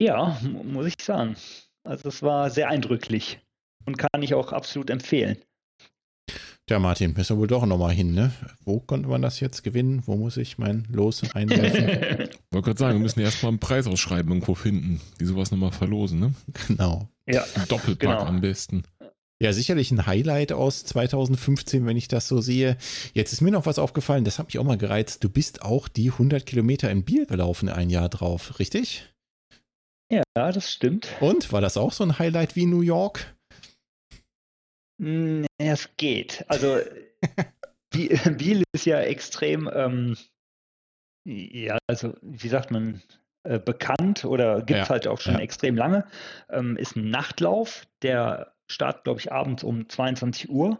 Ja, muss ich sagen. Also es war sehr eindrücklich und kann ich auch absolut empfehlen. Ja, Martin, müssen wir wohl doch nochmal hin, ne? Wo konnte man das jetzt gewinnen? Wo muss ich mein Los einwerfen? ich wollte gerade sagen, wir müssen erstmal einen Preis ausschreiben irgendwo finden, die sowas nochmal verlosen, ne? Genau. Ja. Doppelpack genau. am besten. Ja, sicherlich ein Highlight aus 2015, wenn ich das so sehe. Jetzt ist mir noch was aufgefallen, das hat mich auch mal gereizt. Du bist auch die 100 Kilometer in Bier gelaufen ein Jahr drauf, richtig? Ja, das stimmt. Und war das auch so ein Highlight wie New York? Hm, es geht. Also Biel ist ja extrem, ähm, ja, also wie sagt man, äh, bekannt oder gibt es ja, halt auch schon ja. extrem lange. Ähm, ist ein Nachtlauf, der Start, glaube ich, abends um 22 Uhr.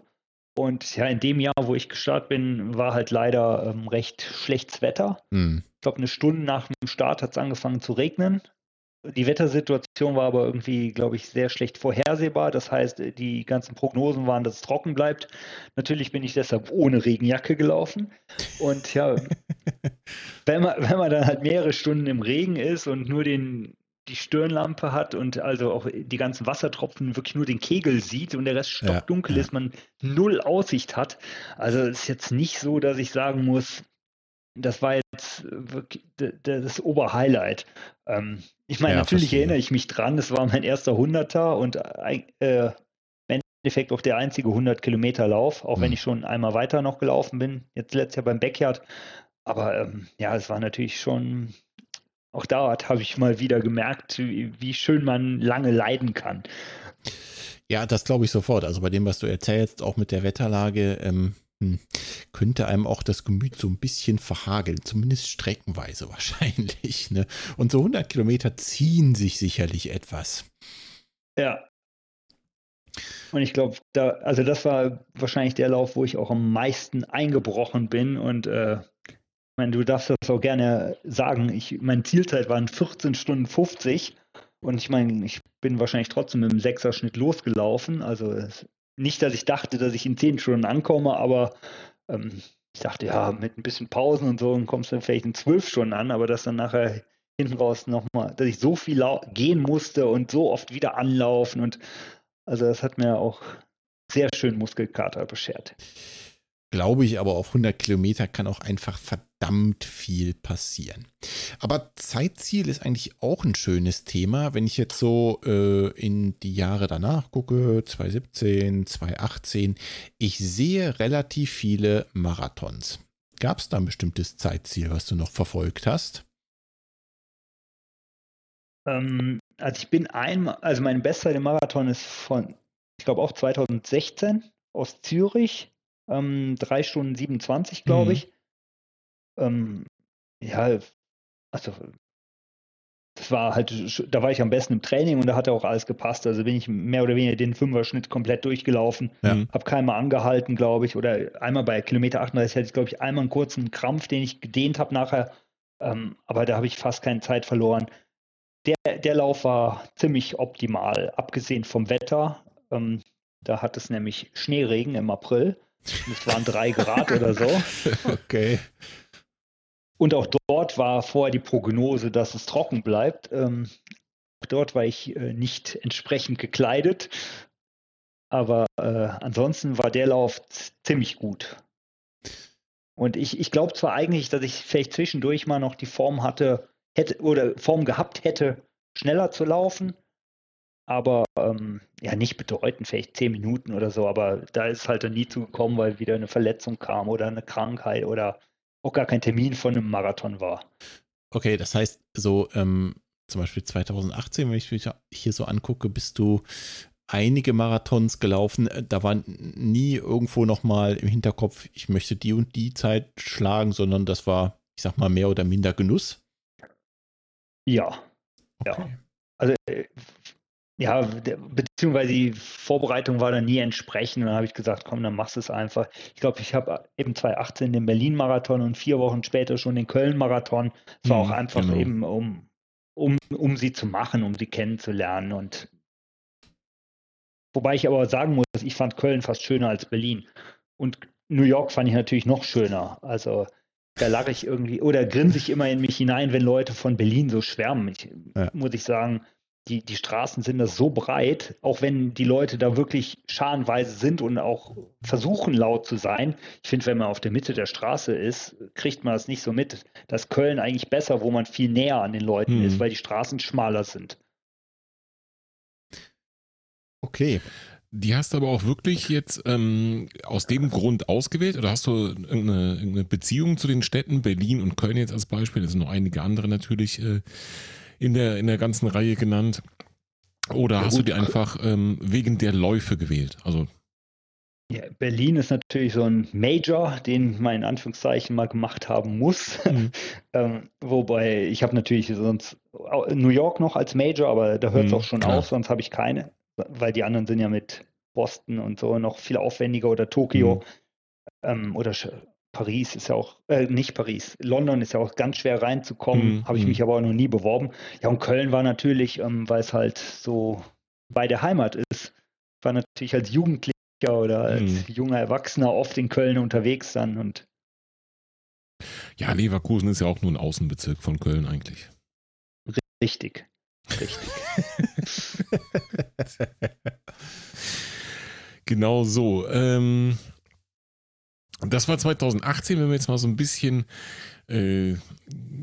Und ja, in dem Jahr, wo ich gestartet bin, war halt leider ähm, recht schlechtes Wetter. Mhm. ich glaube, eine Stunde nach dem Start hat es angefangen zu regnen. Die Wettersituation war aber irgendwie, glaube ich, sehr schlecht vorhersehbar. Das heißt, die ganzen Prognosen waren, dass es trocken bleibt. Natürlich bin ich deshalb ohne Regenjacke gelaufen. Und ja, wenn man, wenn man dann halt mehrere Stunden im Regen ist und nur den, die Stirnlampe hat und also auch die ganzen Wassertropfen wirklich nur den Kegel sieht und der Rest stockdunkel ja, ist, man null Aussicht hat. Also es ist jetzt nicht so, dass ich sagen muss, das war jetzt wirklich das Oberhighlight. Ähm, ich meine, ja, natürlich verstehe. erinnere ich mich dran, das war mein erster Hunderter und äh, im Endeffekt auch der einzige 100 Kilometer Lauf, auch mhm. wenn ich schon einmal weiter noch gelaufen bin, jetzt letztes Jahr beim Backyard. Aber ähm, ja, es war natürlich schon, auch da habe ich mal wieder gemerkt, wie, schön man lange leiden kann. Ja, das glaube ich sofort. Also bei dem, was du erzählst, auch mit der Wetterlage, ähm, hm. könnte einem auch das Gemüt so ein bisschen verhageln, zumindest streckenweise wahrscheinlich. Ne? Und so 100 Kilometer ziehen sich sicherlich etwas. Ja. Und ich glaube, da, also das war wahrscheinlich der Lauf, wo ich auch am meisten eingebrochen bin. Und äh, meine, du darfst das auch gerne sagen. Ich, meine Zielzeit waren 14 Stunden 50. Und ich meine, ich bin wahrscheinlich trotzdem mit dem Sechserschnitt losgelaufen. Also nicht, dass ich dachte, dass ich in zehn Stunden ankomme, aber ähm, ich dachte, ja, mit ein bisschen Pausen und so dann kommst du dann vielleicht in zwölf Stunden an, aber dass dann nachher hinten raus nochmal, dass ich so viel gehen musste und so oft wieder anlaufen und also das hat mir auch sehr schön Muskelkater beschert glaube ich, aber auf 100 Kilometer kann auch einfach verdammt viel passieren. Aber Zeitziel ist eigentlich auch ein schönes Thema. Wenn ich jetzt so äh, in die Jahre danach gucke, 2017, 2018, ich sehe relativ viele Marathons. Gab es da ein bestimmtes Zeitziel, was du noch verfolgt hast? Ähm, also ich bin einmal, also mein bester Marathon ist von, ich glaube auch 2016 aus Zürich ähm, 3 Stunden 27, glaube mhm. ich. Ähm, ja, also das war halt, da war ich am besten im Training und da hat auch alles gepasst. Also bin ich mehr oder weniger den Fünfer-Schnitt komplett durchgelaufen. Ja. Habe keinen angehalten, glaube ich. Oder einmal bei Kilometer 38 hatte ich, glaube ich, einmal einen kurzen Krampf, den ich gedehnt habe nachher. Ähm, aber da habe ich fast keine Zeit verloren. Der, der Lauf war ziemlich optimal, abgesehen vom Wetter. Ähm, da hat es nämlich Schneeregen im April. Es waren drei Grad oder so. Okay. Und auch dort war vorher die Prognose, dass es trocken bleibt. Ähm, dort war ich äh, nicht entsprechend gekleidet. Aber äh, ansonsten war der Lauf ziemlich gut. Und ich, ich glaube zwar eigentlich, dass ich vielleicht zwischendurch mal noch die Form hatte, hätte oder Form gehabt hätte, schneller zu laufen aber ähm, ja, nicht bedeutend, vielleicht zehn Minuten oder so, aber da ist halt dann nie zugekommen, weil wieder eine Verletzung kam oder eine Krankheit oder auch gar kein Termin von einem Marathon war. Okay, das heißt, so ähm, zum Beispiel 2018, wenn ich mich hier so angucke, bist du einige Marathons gelaufen. Äh, da war nie irgendwo nochmal im Hinterkopf, ich möchte die und die Zeit schlagen, sondern das war, ich sag mal, mehr oder minder Genuss. Ja. Okay. Ja. Also äh, ja, beziehungsweise die Vorbereitung war dann nie entsprechend. Und dann habe ich gesagt, komm, dann machst du es einfach. Ich glaube, ich habe eben 2018 den Berlin-Marathon und vier Wochen später schon den Köln-Marathon. Es war mhm, auch einfach genau. eben, um, um, um sie zu machen, um sie kennenzulernen. Und wobei ich aber sagen muss, ich fand Köln fast schöner als Berlin. Und New York fand ich natürlich noch schöner. Also da lache ich irgendwie oder grinse ich immer in mich hinein, wenn Leute von Berlin so schwärmen. Ich, ja. Muss ich sagen, die, die Straßen sind das so breit, auch wenn die Leute da wirklich scharenweise sind und auch versuchen laut zu sein. Ich finde, wenn man auf der Mitte der Straße ist, kriegt man das nicht so mit. Das Köln eigentlich besser, wo man viel näher an den Leuten mhm. ist, weil die Straßen schmaler sind. Okay. Die hast du aber auch wirklich jetzt ähm, aus dem Grund ausgewählt oder hast du irgendeine, irgendeine, Beziehung zu den Städten Berlin und Köln jetzt als Beispiel? Es sind noch einige andere natürlich. Äh, in der, in der ganzen Reihe genannt? Oder ja, hast gut. du die einfach ähm, wegen der Läufe gewählt? Also ja, Berlin ist natürlich so ein Major, den man in Anführungszeichen mal gemacht haben muss. Mhm. ähm, wobei ich habe natürlich sonst New York noch als Major, aber da hört es mhm, auch schon klar. auf, sonst habe ich keine, weil die anderen sind ja mit Boston und so noch viel aufwendiger oder Tokio mhm. ähm, oder Paris ist ja auch, äh, nicht Paris, London ist ja auch ganz schwer reinzukommen, Mhm, habe ich mhm. mich aber auch noch nie beworben. Ja, und Köln war natürlich, ähm, weil es halt so bei der Heimat ist, war natürlich als Jugendlicher oder als Mhm. junger Erwachsener oft in Köln unterwegs dann und Ja, Leverkusen ist ja auch nur ein Außenbezirk von Köln eigentlich. richtig, richtig. Genau so. Ähm, das war 2018, wenn wir jetzt mal so ein bisschen, äh, ich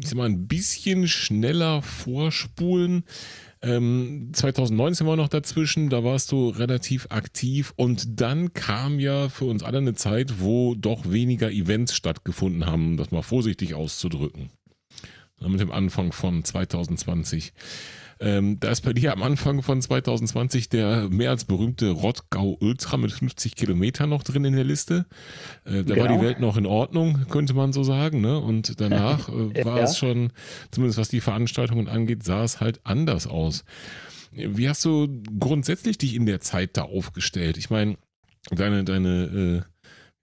sag mal, ein bisschen schneller vorspulen. Ähm, 2019 war noch dazwischen, da warst du relativ aktiv und dann kam ja für uns alle eine Zeit, wo doch weniger Events stattgefunden haben, um das mal vorsichtig auszudrücken. Mit dem Anfang von 2020. Ähm, da ist bei dir am Anfang von 2020 der mehr als berühmte Rottgau Ultra mit 50 Kilometern noch drin in der Liste. Äh, da war Genau. die Welt noch in Ordnung, könnte man so sagen. Ne? Und danach äh, war Ja. es schon, zumindest was die Veranstaltungen angeht, sah es halt anders aus. Wie hast du grundsätzlich dich in der Zeit da aufgestellt? Ich meine, deine, deine, äh,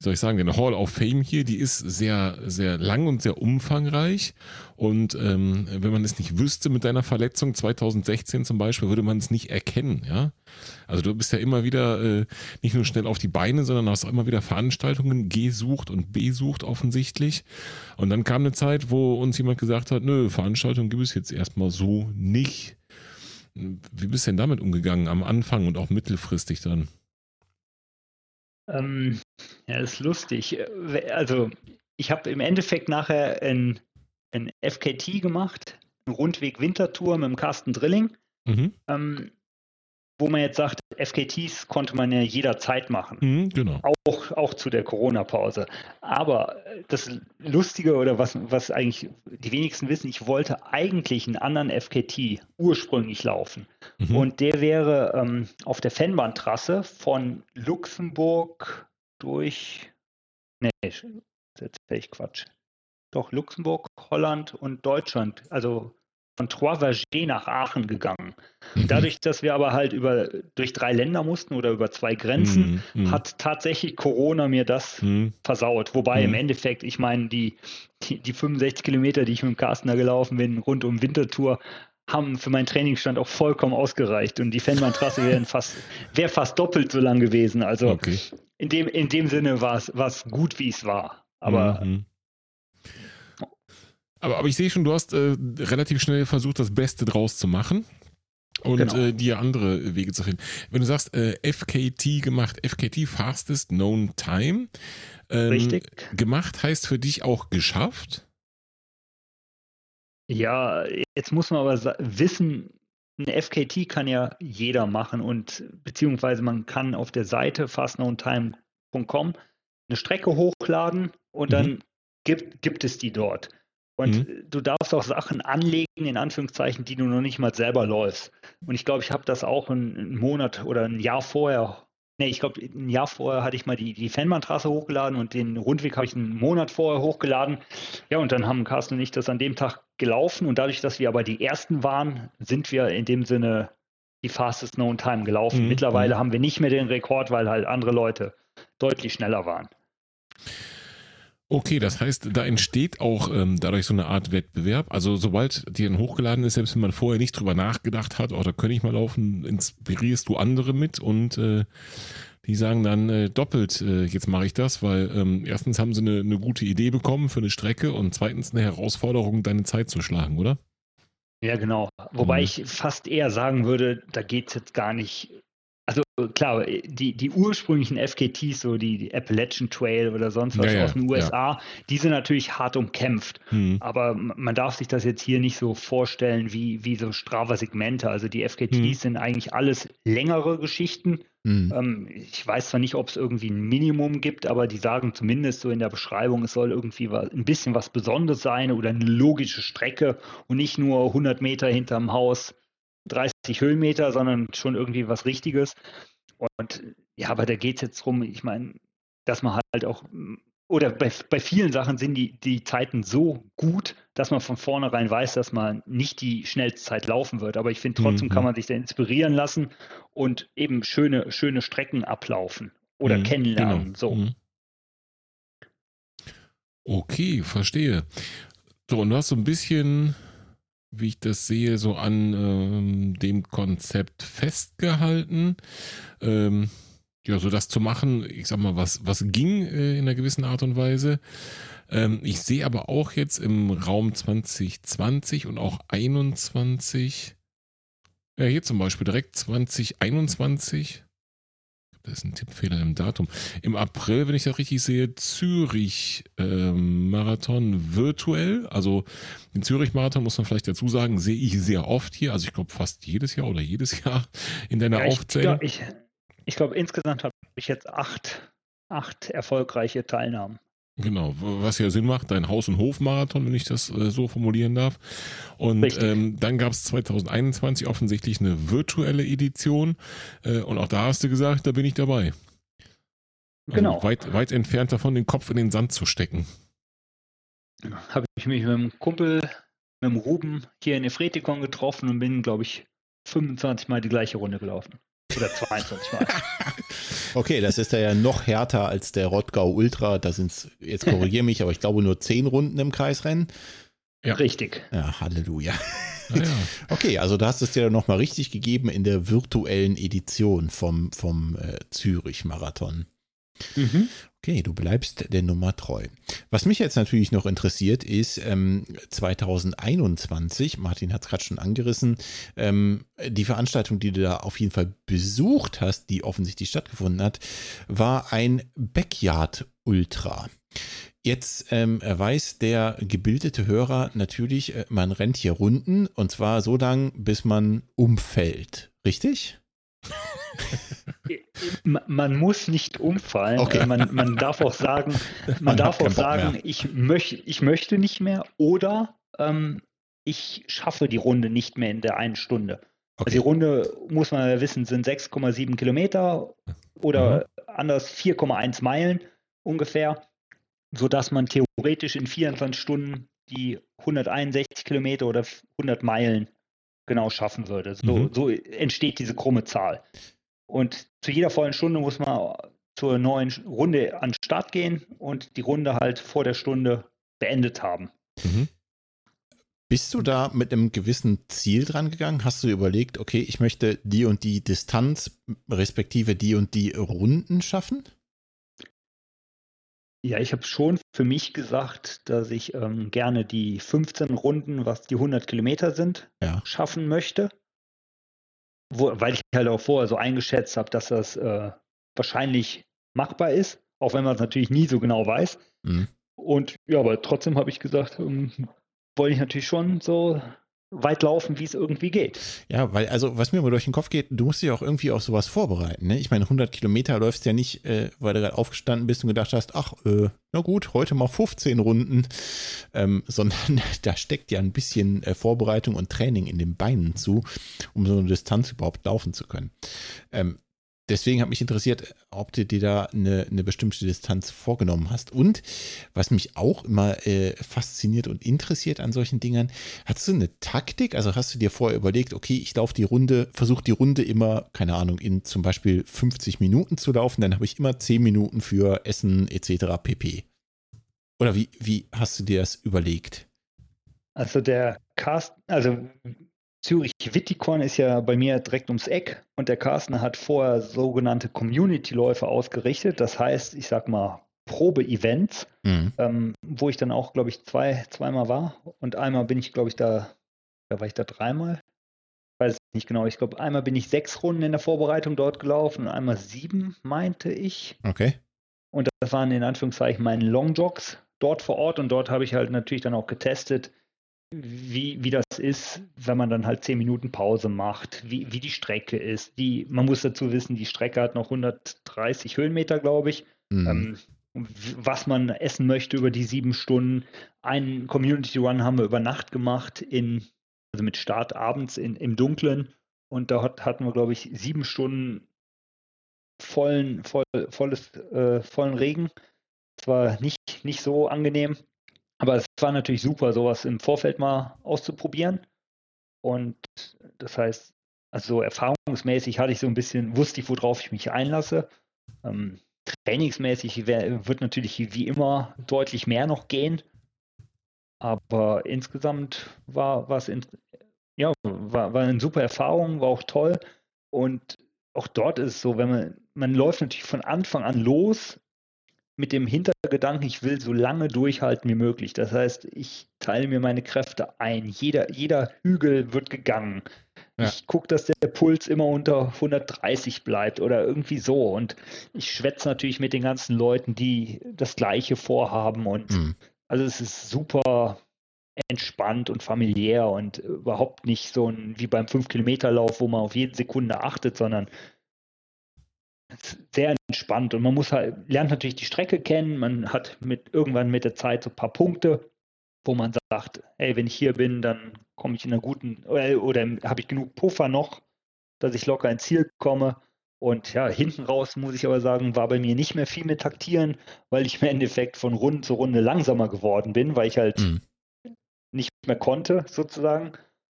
soll ich sagen, deine Hall of Fame hier, die ist sehr, sehr lang und sehr umfangreich. Und ähm, wenn man es nicht wüsste mit deiner Verletzung 2016 zum Beispiel, würde man es nicht erkennen, ja. Also du bist ja immer wieder äh, nicht nur schnell auf die Beine, sondern hast immer wieder Veranstaltungen gesucht und besucht offensichtlich. Und dann kam eine Zeit, wo uns jemand gesagt hat, nö, Veranstaltungen gibt es jetzt erstmal so nicht. Wie bist du denn damit umgegangen am Anfang und auch mittelfristig dann? Ähm, ja, ist lustig. Äh, Also, ich habe im Endeffekt nachher ein, ein FKT gemacht, eine Rundweg-Wintertour mit dem Carsten Drilling, Mhm. ähm, wo man jetzt sagt, FKTs konnte man ja jederzeit machen. Mhm, genau. Auch, auch zu der Corona-Pause. Aber das Lustige oder was, was eigentlich die wenigsten wissen, ich wollte eigentlich einen anderen FKT ursprünglich laufen. Mhm. Und der wäre ähm, auf der Fennbahntrasse von Luxemburg durch. Nee, jetzt erzähle ich Quatsch. Doch, Luxemburg, Holland und Deutschland. Also von Trois-Vergers nach Aachen gegangen. Mhm. Dadurch, dass wir aber halt über, durch drei Länder mussten oder über zwei Grenzen, Mhm, mhm. hat tatsächlich Corona mir das Mhm. versaut. Wobei Mhm. im Endeffekt, ich meine, die, die, die 65 Kilometer, die ich mit dem Carsten da gelaufen bin, rund um Wintertour, haben für meinen Trainingsstand auch vollkommen ausgereicht. Und die Fennbahntrasse wäre fast, wär fast doppelt so lang gewesen. Also Okay. in, dem, in dem Sinne war es war es gut, wie es war. Aber Mhm. Aber, aber ich sehe schon, du hast äh, relativ schnell versucht, das Beste draus zu machen und Genau. äh, dir andere Wege zu finden. Wenn du sagst, äh, FKT gemacht, FKT Fastest Known Time, ähm, richtig. gemacht heißt für dich auch geschafft? Ja, jetzt muss man aber wissen, ein FKT kann ja jeder machen und beziehungsweise man kann auf der Seite fastknowntime.com eine Strecke hochladen und Mhm. dann gibt, gibt es die dort. Und du darfst auch Sachen anlegen, in Anführungszeichen, die du noch nicht mal selber läufst. Und ich glaube, ich habe das auch einen, Monat oder ein Jahr vorher, nee, ich glaube, ein Jahr vorher hatte ich mal die, die Fennbahntrasse hochgeladen und den Rundweg habe ich einen Monat vorher hochgeladen. Ja, und dann haben Carsten und ich das an dem Tag gelaufen und dadurch, dass wir aber die Ersten waren, sind wir in dem Sinne die fastest known time gelaufen. Mhm, Mittlerweile mhm. haben wir nicht mehr den Rekord, weil halt andere Leute deutlich schneller waren. Okay, das heißt, da entsteht auch ähm, dadurch so eine Art Wettbewerb. Also sobald dir ein hochgeladen ist, selbst wenn man vorher nicht drüber nachgedacht hat, oh, da könnte ich mal laufen, inspirierst du andere mit und äh, die sagen dann äh, doppelt, äh, jetzt mache ich das, weil ähm, erstens haben sie eine, eine gute Idee bekommen für eine Strecke und zweitens eine Herausforderung, deine Zeit zu schlagen, oder? Ja, genau. Wobei Mhm. ich fast eher sagen würde, da geht es jetzt gar nicht. Also klar, die, die ursprünglichen FKTs, so die, die Appalachian Trail oder sonst was Ja, ja, aus den USA, die sind natürlich hart umkämpft. Hm. Aber man darf sich das jetzt hier nicht so vorstellen wie, wie so Strava-Segmente. Also die FKTs Mhm. sind eigentlich alles längere Geschichten. Mhm. Ähm, ich weiß zwar nicht, ob es irgendwie ein Minimum gibt, aber die sagen zumindest so in der Beschreibung, es soll irgendwie wa- ein bisschen was Besonderes sein oder eine logische Strecke und nicht nur 100 Meter hinterm Haus 30 Höhenmeter, sondern schon irgendwie was Richtiges. Und ja, aber da geht es jetzt drum, ich meine, dass man halt auch, oder bei, bei vielen Sachen sind die, die Zeiten so gut, dass man von vornherein weiß, dass man nicht die schnellste Zeit laufen wird. Aber ich finde, trotzdem Mhm. kann man sich da inspirieren lassen und eben schöne, schöne Strecken ablaufen oder Mhm, kennenlernen. genau. So. Mhm. Okay, verstehe. So, und du hast so ein bisschen, wie ich das sehe, so an ähm, dem Konzept festgehalten. Ähm, ja, so das zu machen, ich sag mal, was, was ging äh, in einer gewissen Art und Weise. Ähm, ich sehe aber auch jetzt im Raum 2020 und auch 21, ja, hier zum Beispiel direkt 2021, das ist ein Tippfehler im Datum. Im April, wenn ich das richtig sehe, Zürich ähm, Marathon virtuell. Also den Zürich Marathon muss man vielleicht dazu sagen, sehe ich sehr oft hier. Also ich glaube fast jedes Jahr oder jedes Jahr in deiner ja, Aufzählung. Ich, ich, ich glaube, insgesamt habe ich jetzt acht, acht erfolgreiche Teilnahmen. Genau, was ja Sinn macht, dein Haus- und Hofmarathon, wenn ich das äh, so formulieren darf. Und ähm, dann gab es 2021 offensichtlich eine virtuelle Edition. Äh, und auch da hast du gesagt, da bin ich dabei. Also genau. Weit, weit entfernt davon, den Kopf in den Sand zu stecken. Habe ich mich mit einem Kumpel, mit dem Ruben hier in Efretikon getroffen und bin, glaube ich, 25 Mal die gleiche Runde gelaufen. Oder 22 Mal. okay, das ist ja noch härter als der Rottgau Ultra. Da sind es, jetzt korrigiere mich, aber ich glaube nur 10 Runden im Kreisrennen. Ja. Richtig. Ja, Halleluja. Ja, ja. Okay, also da hast du es dir nochmal richtig gegeben in der virtuellen Edition vom, vom äh, Zürich-Marathon. Mhm. Okay, du bleibst der Nummer treu. Was mich jetzt natürlich noch interessiert, ist ähm, 2021, Martin hat es gerade schon angerissen, ähm, die Veranstaltung, die du da auf jeden Fall besucht hast, die offensichtlich stattgefunden hat, war ein Backyard Ultra. Jetzt ähm, weiß der gebildete Hörer natürlich, äh, man rennt hier Runden und zwar so lang, bis man umfällt. Richtig? Man muss nicht umfallen. Okay. Man, man, darf auch sagen, man, man darf auch sagen, ich, möch, ich möchte nicht mehr oder ähm, ich schaffe die Runde nicht mehr in der einen Stunde. Also okay. Also die Runde, muss man ja wissen, sind 6,7 Kilometer oder mhm. anders 4,1 Meilen ungefähr, sodass man theoretisch in 24 Stunden die 161 Kilometer oder 100 Meilen genau schaffen würde. So, mhm. so entsteht diese krumme Zahl. Und zu jeder vollen Stunde muss man zur neuen Runde an den Start gehen und die Runde halt vor der Stunde beendet haben. Mhm. Bist du da mit einem gewissen Ziel dran gegangen? Hast du überlegt, okay, ich möchte die und die Distanz, respektive die und die Runden schaffen? Ja, ich habe schon für mich gesagt, dass ich ähm, gerne die 15 Runden, was die 100 Kilometer sind, ja. schaffen möchte wo, weil ich halt auch vorher so eingeschätzt habe, dass das äh, wahrscheinlich machbar ist, auch wenn man es natürlich nie so genau weiß. Mhm. Und ja, aber trotzdem habe ich gesagt, ähm, wollte ich natürlich schon so weit laufen, wie es irgendwie geht. Ja, weil, also, was mir immer durch den Kopf geht, du musst dich auch irgendwie auf sowas vorbereiten. Ne? Ich meine, 100 Kilometer läufst ja nicht, äh, weil du gerade aufgestanden bist und gedacht hast, ach, äh, na gut, heute mal 15 Runden, ähm, sondern da steckt ja ein bisschen äh, Vorbereitung und Training in den Beinen zu, um so eine Distanz überhaupt laufen zu können. Ähm, deswegen hat mich interessiert, ob du dir da eine, eine, bestimmte Distanz vorgenommen hast. Und was mich auch immer äh, fasziniert und interessiert an solchen Dingern, hast du eine Taktik? Also hast du dir vorher überlegt, okay, ich laufe die Runde, versuche die Runde immer, keine Ahnung, in zum Beispiel 50 Minuten zu laufen, dann habe ich immer 10 Minuten für Essen etc. pp. Oder wie, wie hast du dir das überlegt? Also der Cast, also Zürich-Wittikon ist ja bei mir direkt ums Eck und der Carsten hat vorher sogenannte Community-Läufe ausgerichtet. Das heißt, ich sag mal, Probe-Events, mhm. ähm, wo ich dann auch, glaube ich, zwei, zweimal war. Und einmal bin ich, glaube ich, da, da war ich da dreimal. Ich weiß nicht genau. Ich glaube, einmal bin ich sechs Runden in der Vorbereitung dort gelaufen und einmal sieben, meinte ich. Okay. Und das waren in Anführungszeichen meine Longjogs dort vor Ort und dort habe ich halt natürlich dann auch getestet, wie, wie das ist, wenn man dann halt zehn Minuten Pause macht, wie, wie die Strecke ist. Die, man muss dazu wissen, die Strecke hat noch 130 Höhenmeter, glaube ich. Mhm. Ähm, was man essen möchte über die sieben Stunden. Einen Community Run haben wir über Nacht gemacht, in, also mit Start abends in, im Dunkeln. Und da hat, hatten wir, glaube ich, sieben Stunden vollen, voll, volles, äh, vollen Regen. Es war nicht, nicht so angenehm. Aber es war natürlich super, sowas im Vorfeld mal auszuprobieren. Und das heißt, also erfahrungsmäßig hatte ich so ein bisschen, wusste ich, worauf ich mich einlasse. Ähm, trainingsmäßig wär, wird natürlich wie immer deutlich mehr noch gehen. Aber insgesamt war es in, ja, war, war eine super Erfahrung, war auch toll. Und auch dort ist es so, wenn man, man läuft natürlich von Anfang an los mit dem Hintergedanken, ich will so lange durchhalten wie möglich. Das heißt, ich teile mir meine Kräfte ein. Jeder, jeder Hügel wird gegangen. Ja. Ich gucke, dass der Puls immer unter 130 bleibt oder irgendwie so. Und ich schwätze natürlich mit den ganzen Leuten, die das Gleiche vorhaben. Und mhm. also es ist super entspannt und familiär und überhaupt nicht so ein wie beim 5-Kilometer-Lauf, wo man auf jede Sekunde achtet, sondern sehr entspannt und man muss halt, lernt natürlich die Strecke kennen, man hat mit irgendwann mit der Zeit so ein paar Punkte, wo man sagt, hey, wenn ich hier bin, dann komme ich in einer guten oder, oder habe ich genug Puffer noch, dass ich locker ins Ziel komme. Und ja, hinten raus muss ich aber sagen, war bei mir nicht mehr viel mit Taktieren, weil ich im Endeffekt von Runde zu Runde langsamer geworden bin, weil ich halt mhm. nicht mehr konnte, sozusagen.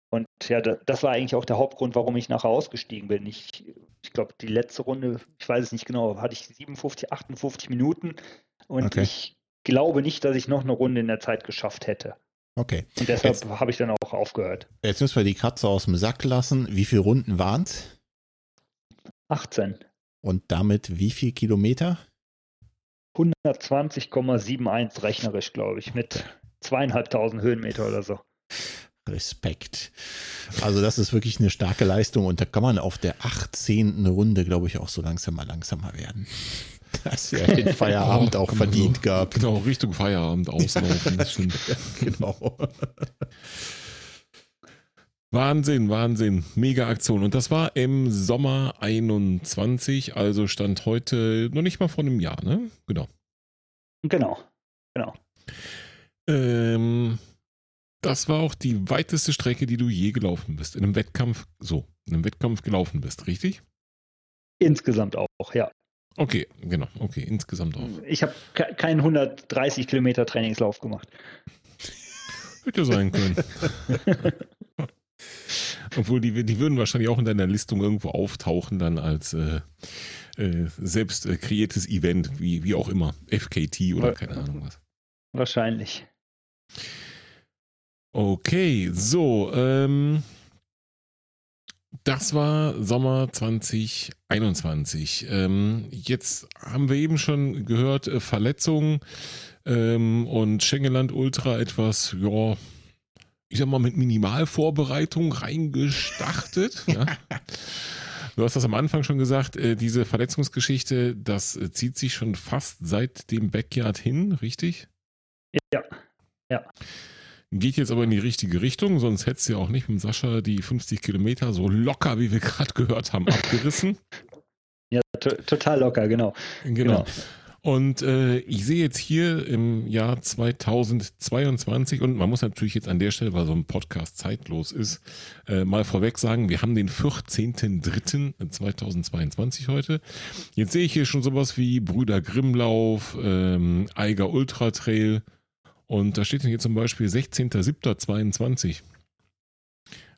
Und ja, das war eigentlich auch der Hauptgrund, warum ich nachher ausgestiegen bin. Ich, ich glaube, die letzte Runde, ich weiß es nicht genau, hatte ich 57, 58 Minuten. Und okay. ich glaube nicht, dass ich noch eine Runde in der Zeit geschafft hätte. Okay. Und deshalb habe ich dann auch aufgehört. Jetzt müssen wir die Katze aus dem Sack lassen. Wie viele Runden waren es? 18. Und damit wie viele Kilometer? 120,71 rechnerisch, glaube ich, mit zweieinhalbtausend Höhenmeter oder so. Respekt. Also das ist wirklich eine starke Leistung und da kann man auf der 18. Runde, glaube ich, auch so langsam mal langsamer werden. Das ja den Feierabend oh, auch verdient so, gehabt. Genau, Richtung Feierabend auslaufen. genau. Wahnsinn, Wahnsinn. Mega Aktion. Und das war im Sommer 21, also stand heute noch nicht mal vor einem Jahr, ne? Genau. Genau, genau. Ähm, das war auch die weiteste Strecke, die du je gelaufen bist. In einem Wettkampf, so, in einem Wettkampf gelaufen bist, richtig? Insgesamt auch, ja. Okay, genau, okay, insgesamt auch. Ich habe keinen 130 Kilometer Trainingslauf gemacht. Hätte sein können. Obwohl, die, die würden wahrscheinlich auch in deiner Listung irgendwo auftauchen, dann als äh, äh, selbst äh, kreiertes Event, wie, wie auch immer. FKT oder keine Ahnung was. Wahrscheinlich. Okay, so, ähm, das war Sommer 2021. Ähm, jetzt haben wir eben schon gehört, äh, Verletzungen ähm, und Schengeland Ultra etwas, ja, ich sag mal, mit Minimalvorbereitung reingestartet. ja. Du hast das am Anfang schon gesagt, äh, diese Verletzungsgeschichte, das äh, zieht sich schon fast seit dem Backyard hin, richtig? Ja, ja. Geht jetzt aber in die richtige Richtung, sonst hättest du ja auch nicht mit Sascha die 50 Kilometer so locker, wie wir gerade gehört haben, abgerissen. ja, total locker, genau. Genau. genau. Und äh, ich sehe jetzt hier im Jahr 2022 und man muss natürlich jetzt an der Stelle, weil so ein Podcast zeitlos ist, äh, mal vorweg sagen, wir haben den 14.03.2022 heute. Jetzt sehe ich hier schon sowas wie Brüder Grimmlauf, ähm, Eiger Ultra Trail, und da steht hier zum Beispiel 16.07.22.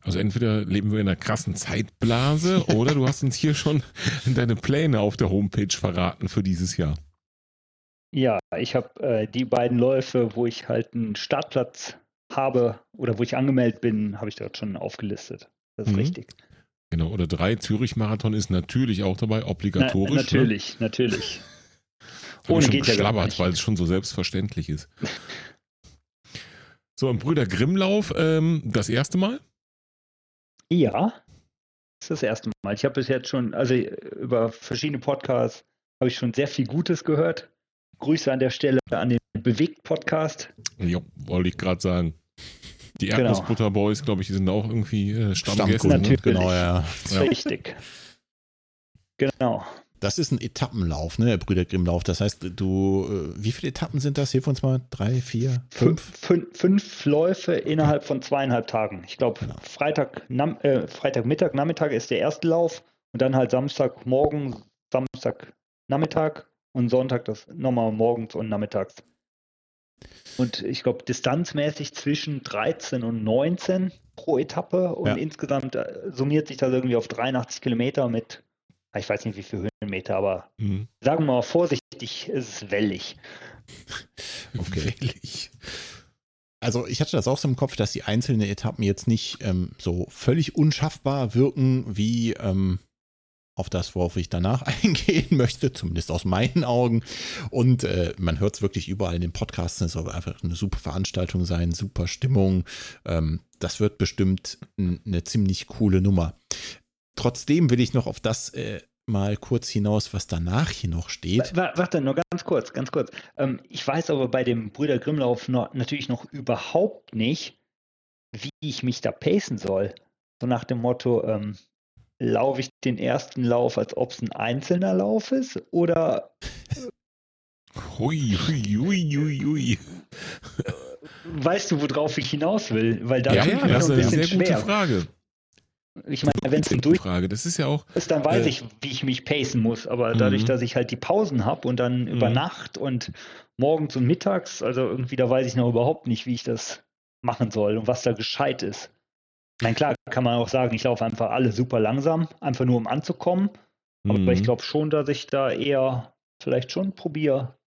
Also entweder leben wir in einer krassen Zeitblase oder du hast uns hier schon deine Pläne auf der Homepage verraten für dieses Jahr. Ja, ich habe äh, die beiden Läufe, wo ich halt einen Startplatz habe oder wo ich angemeldet bin, habe ich dort schon aufgelistet. Das ist mhm. richtig. Genau, oder drei Zürich-Marathon ist natürlich auch dabei, obligatorisch. Na, natürlich, ne? natürlich. Ohne geht ja gar nicht. weil es schon so selbstverständlich ist. So, und Brüder Grimmlauf, ähm, das erste Mal? Ja, das ist das erste Mal. Ich habe bis jetzt schon, also über verschiedene Podcasts habe ich schon sehr viel Gutes gehört. Grüße an der Stelle an den Bewegt-Podcast. Ja, wollte ich gerade sagen. Die genau. Erdnussbutter Boys, glaube ich, die sind auch irgendwie äh, Stammgäste. Ne? Natürlich. Genau, ja. Richtig. Genau. Das ist ein Etappenlauf, ne, Brüder Grimmlauf. Das heißt, du, äh, wie viele Etappen sind das? Hilf uns mal. Drei, vier, fünf? Fünf, fünf Läufe innerhalb von zweieinhalb Tagen. Ich glaube, genau. Freitag, äh, Freitagmittag, Nachmittag ist der erste Lauf und dann halt Samstagmorgen, Samstagnachmittag und Sonntag das nochmal morgens und nachmittags. Und ich glaube, distanzmäßig zwischen 13 und 19 pro Etappe und ja. insgesamt äh, summiert sich das irgendwie auf 83 Kilometer mit ich weiß nicht wie viele Höhenmeter, aber mhm. sagen wir mal vorsichtig, ist es wellig. Okay. Wellig. Also ich hatte das auch so im Kopf, dass die einzelnen Etappen jetzt nicht ähm, so völlig unschaffbar wirken wie ähm, auf das, worauf ich danach eingehen möchte, zumindest aus meinen Augen. Und äh, man hört es wirklich überall in den Podcasts. Es soll einfach eine super Veranstaltung sein, super Stimmung. Ähm, das wird bestimmt eine ziemlich coole Nummer. Trotzdem will ich noch auf das äh, mal kurz hinaus, was danach hier noch steht. Warte, nur ganz kurz, ganz kurz. Ähm, ich weiß aber bei dem Brüder Grimmlauf noch, natürlich noch überhaupt nicht, wie ich mich da pacen soll. So nach dem Motto, ähm, laufe ich den ersten Lauf, als ob es ein einzelner Lauf ist? Oder. Hui, hui, hui, hui, hui. Weißt du, worauf ich hinaus will? Weil da ja, ja, das ist eine sehr schwer. gute Frage. Ich meine, wenn es ein Durch Frage, das ist ja auch ist, dann weiß äh, ich, wie ich mich pacen muss. Aber dadurch, mhm. dass ich halt die Pausen habe und dann über mhm. Nacht und morgens und mittags, also irgendwie, da weiß ich noch überhaupt nicht, wie ich das machen soll und was da gescheit ist. Nein, klar, kann man auch sagen, ich laufe einfach alle super langsam, einfach nur um anzukommen. Mhm. Aber ich mhm. glaube schon, dass ich da eher vielleicht schon probiere,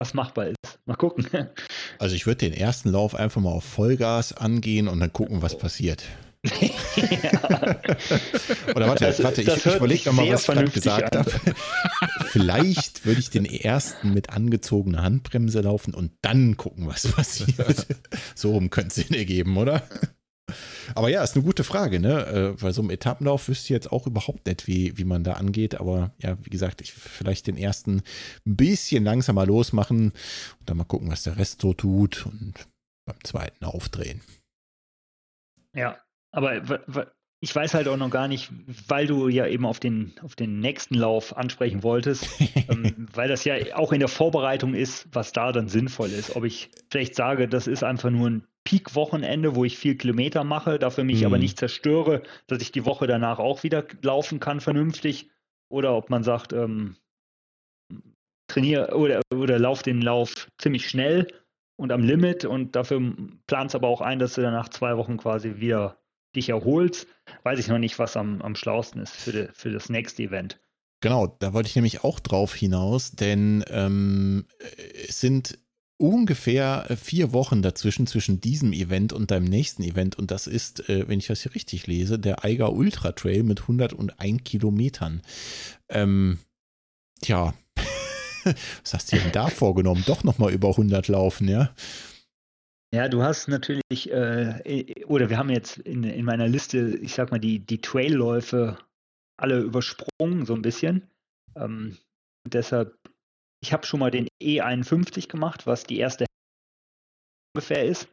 was machbar ist. Mal gucken. Also ich würde den ersten Lauf einfach mal auf Vollgas angehen und dann gucken, was passiert. Oder warte, das, warte, ich, ich überlege nochmal, was ich gesagt habe. Vielleicht würde ich den ersten mit angezogener Handbremse laufen und dann gucken, was passiert. so rum könnte es Sinn ergeben, oder? Aber ja, ist eine gute Frage, ne? Äh, bei so einem Etappenlauf wüsste ich jetzt auch überhaupt nicht, wie, wie man da angeht. Aber ja, wie gesagt, ich vielleicht den ersten ein bisschen langsamer losmachen und dann mal gucken, was der Rest so tut und beim zweiten aufdrehen. Ja, aber ich weiß halt auch noch gar nicht, weil du ja eben auf den, auf den nächsten Lauf ansprechen wolltest, ähm, weil das ja auch in der Vorbereitung ist, was da dann sinnvoll ist. Ob ich vielleicht sage, das ist einfach nur ein Peak-Wochenende, wo ich viel Kilometer mache, dafür mich mhm. aber nicht zerstöre, dass ich die Woche danach auch wieder laufen kann vernünftig. Oder ob man sagt, ähm, trainiere oder, oder lauf den Lauf ziemlich schnell und am Limit und dafür planst aber auch ein, dass du danach zwei Wochen quasi wieder dich erholst. Weiß ich noch nicht, was am, am schlausten ist für, de, für das nächste Event. Genau, da wollte ich nämlich auch drauf hinaus, denn ähm, es sind ungefähr äh, vier Wochen dazwischen, zwischen diesem Event und deinem nächsten Event. Und das ist, äh, wenn ich das hier richtig lese, der Eiger Ultra Trail mit 101 Kilometern. Ähm, tja, was hast du denn da vorgenommen? Doch nochmal über 100 laufen, ja? Ja, du hast natürlich, äh, oder wir haben jetzt in, in meiner Liste, ich sag mal, die, die Trailläufe alle übersprungen, so ein bisschen. Ähm, deshalb ich habe schon mal den E51 gemacht, was die erste ungefähr ist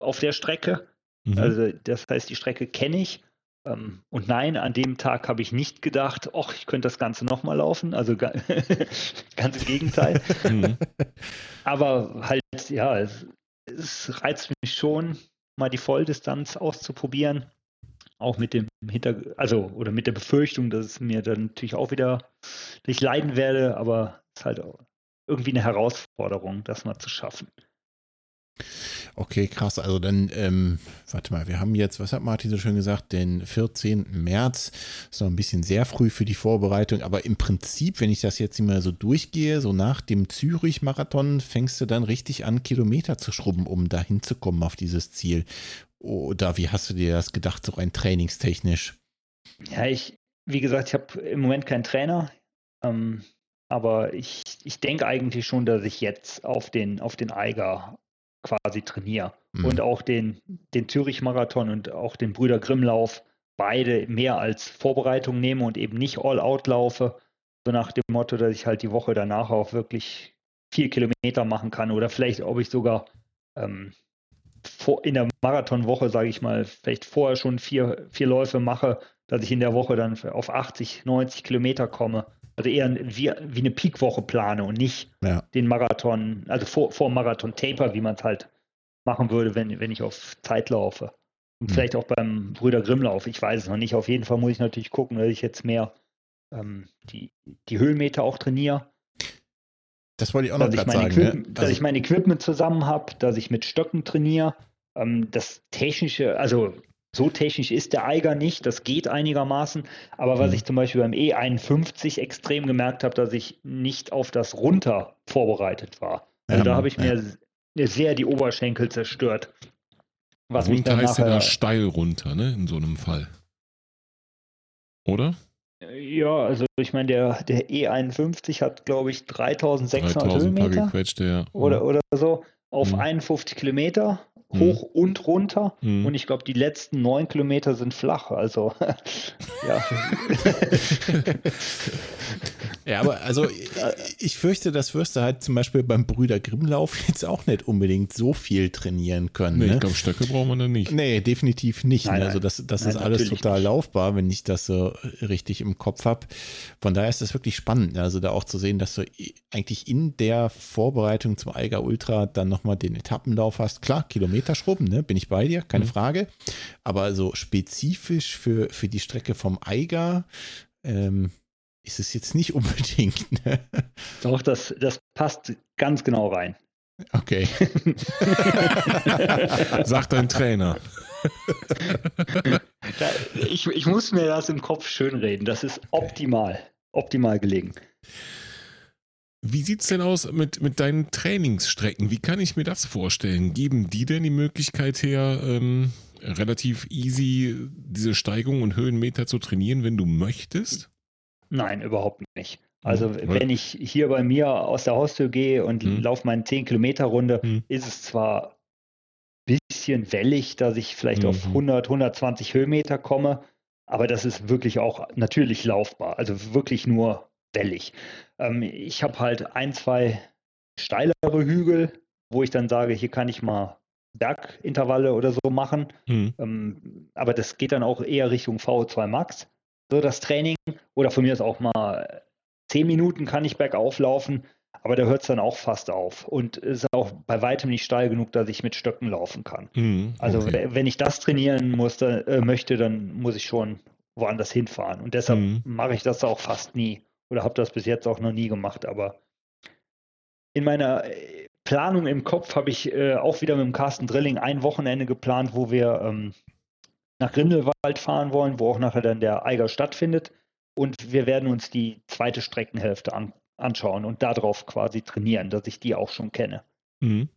auf der Strecke. Mhm. Also das heißt, die Strecke kenne ich. Ähm, und nein, an dem Tag habe ich nicht gedacht, ach, ich könnte das Ganze nochmal laufen. Also ganz im Gegenteil. Mhm. Aber halt, ja, es, reizt mich schon, mal die Volldistanz auszuprobieren auch mit dem Hinter, also oder mit der Befürchtung, dass es mir dann natürlich auch wieder, ich leiden werde, aber es ist halt irgendwie eine Herausforderung, das mal zu schaffen. Okay, krass. Also dann, ähm, warte mal, wir haben jetzt, was hat Martin so schön gesagt, den 14. März. Ist noch ein bisschen sehr früh für die Vorbereitung, aber im Prinzip, wenn ich das jetzt immer so durchgehe, so nach dem Zürich-Marathon, fängst du dann richtig an, Kilometer zu schrubben, um da hinzukommen auf dieses Ziel. Oder wie hast du dir das gedacht, so rein trainingstechnisch? Ja, ich, wie gesagt, ich habe im Moment keinen Trainer. Ähm, aber ich, ich denke eigentlich schon, dass ich jetzt auf den, auf den Eiger quasi trainiere. Mhm. Und auch den, den Zürich-Marathon und auch den Brüder Grimm-Lauf beide mehr als Vorbereitung nehme und eben nicht all out laufe. So nach dem Motto, dass ich halt die Woche danach auch wirklich vier Kilometer machen kann oder vielleicht, ob ich sogar ähm, vor, in der Marathonwoche, sage ich mal, vielleicht vorher schon vier, vier Läufe mache, dass ich in der Woche dann auf 80, 90 Kilometer komme also eher wie, wie eine Peakwoche plane und nicht ja. den Marathon, also vor, vor Marathon Taper, wie man es halt machen würde, wenn, wenn ich auf Zeit laufe. Und mhm. vielleicht auch beim Brüder Grimm laufe, ich weiß es noch nicht. Auf jeden Fall muss ich natürlich gucken, dass ich jetzt mehr ähm, die, die Höhenmeter auch trainiere. Das wollte ich auch noch gerade sagen. Equip ne? also dass ich mein Equipment zusammen habe, dass ich mit Stöcken trainiere. Ähm, das technische, also so technisch ist der Eiger nicht, das geht einigermaßen. Aber was Mhm. ich zum Beispiel beim E51 extrem gemerkt habe, dass ich nicht auf das runter vorbereitet war. Also Ja, da habe ich ja. mir sehr die Oberschenkel zerstört. Was runter heißt ja da steil runter, ne? In so einem Fall. Oder? ja, also ich meine, der, der E51 hat, glaube ich, 3600 3000 paar Höhenmeter oder, oder so auf Mhm. 51 Kilometer Mhm. hoch und runter. Mhm. Und ich glaube, die letzten neun Kilometer sind flach. Also, ja. Ja, aber also ich, ich fürchte, das wirst du halt zum Beispiel beim Brüder Grimmlauf jetzt auch nicht unbedingt so viel trainieren können. Nee, ne? ich glaube, Stöcke braucht man da nicht. Nee, definitiv nicht. Nein, ne? Also das, das Nein, ist alles total nicht. laufbar, wenn ich das so richtig im Kopf habe. Von daher ist das wirklich spannend, also da auch zu sehen, dass du eigentlich in der Vorbereitung zum Eiger Ultra dann nochmal den Etappenlauf hast. Klar, Kilometer schrubben, ne? bin ich bei dir, keine Mhm. Frage. Aber so spezifisch für, für die Strecke vom Eiger ähm, ist es jetzt nicht unbedingt. Ne? Doch, das, das passt ganz genau rein. Okay. Sagt dein Trainer. Ich, ich muss mir das im Kopf schönreden. Das ist optimal. Optimal gelegen. Wie sieht's denn aus mit, mit deinen Trainingsstrecken? Wie kann ich mir das vorstellen? Geben die denn die Möglichkeit her, ähm, relativ easy diese Steigung und Höhenmeter zu trainieren, wenn du möchtest? Nein, überhaupt nicht. Also Mhm, wenn ich hier bei mir aus der Haustür gehe und Mhm. laufe meine 10 Kilometer Runde, Mhm. ist es zwar ein bisschen wellig, dass ich vielleicht auf Mhm. 100, 120 Höhenmeter komme, aber das ist wirklich auch natürlich laufbar. Also wirklich nur wellig. Ähm, ich habe halt ein, zwei steilere Hügel, wo ich dann sage, hier kann ich mal Bergintervalle oder so machen. Hm. Ähm, aber das geht dann auch eher Richtung VO2 Max, so das Training. Oder von mir ist auch mal 10 Minuten kann ich bergauf laufen, aber da hört es dann auch fast auf. Und ist auch bei weitem nicht steil genug, dass ich mit Stöcken laufen kann. Hm. Also okay. we- wenn ich das trainieren muss, dann, äh, möchte, dann muss ich schon woanders hinfahren. Und deshalb Mhm. mache ich das auch fast nie. Oder habe das bis jetzt auch noch nie gemacht. Aber in meiner äh, Planung im Kopf habe ich äh, auch wieder mit dem Carsten Drilling ein Wochenende geplant, wo wir ähm, nach Grindelwald fahren wollen, wo auch nachher dann der Eiger stattfindet. Und wir werden uns die zweite Streckenhälfte an, anschauen und darauf quasi trainieren, dass ich die auch schon kenne. Hm.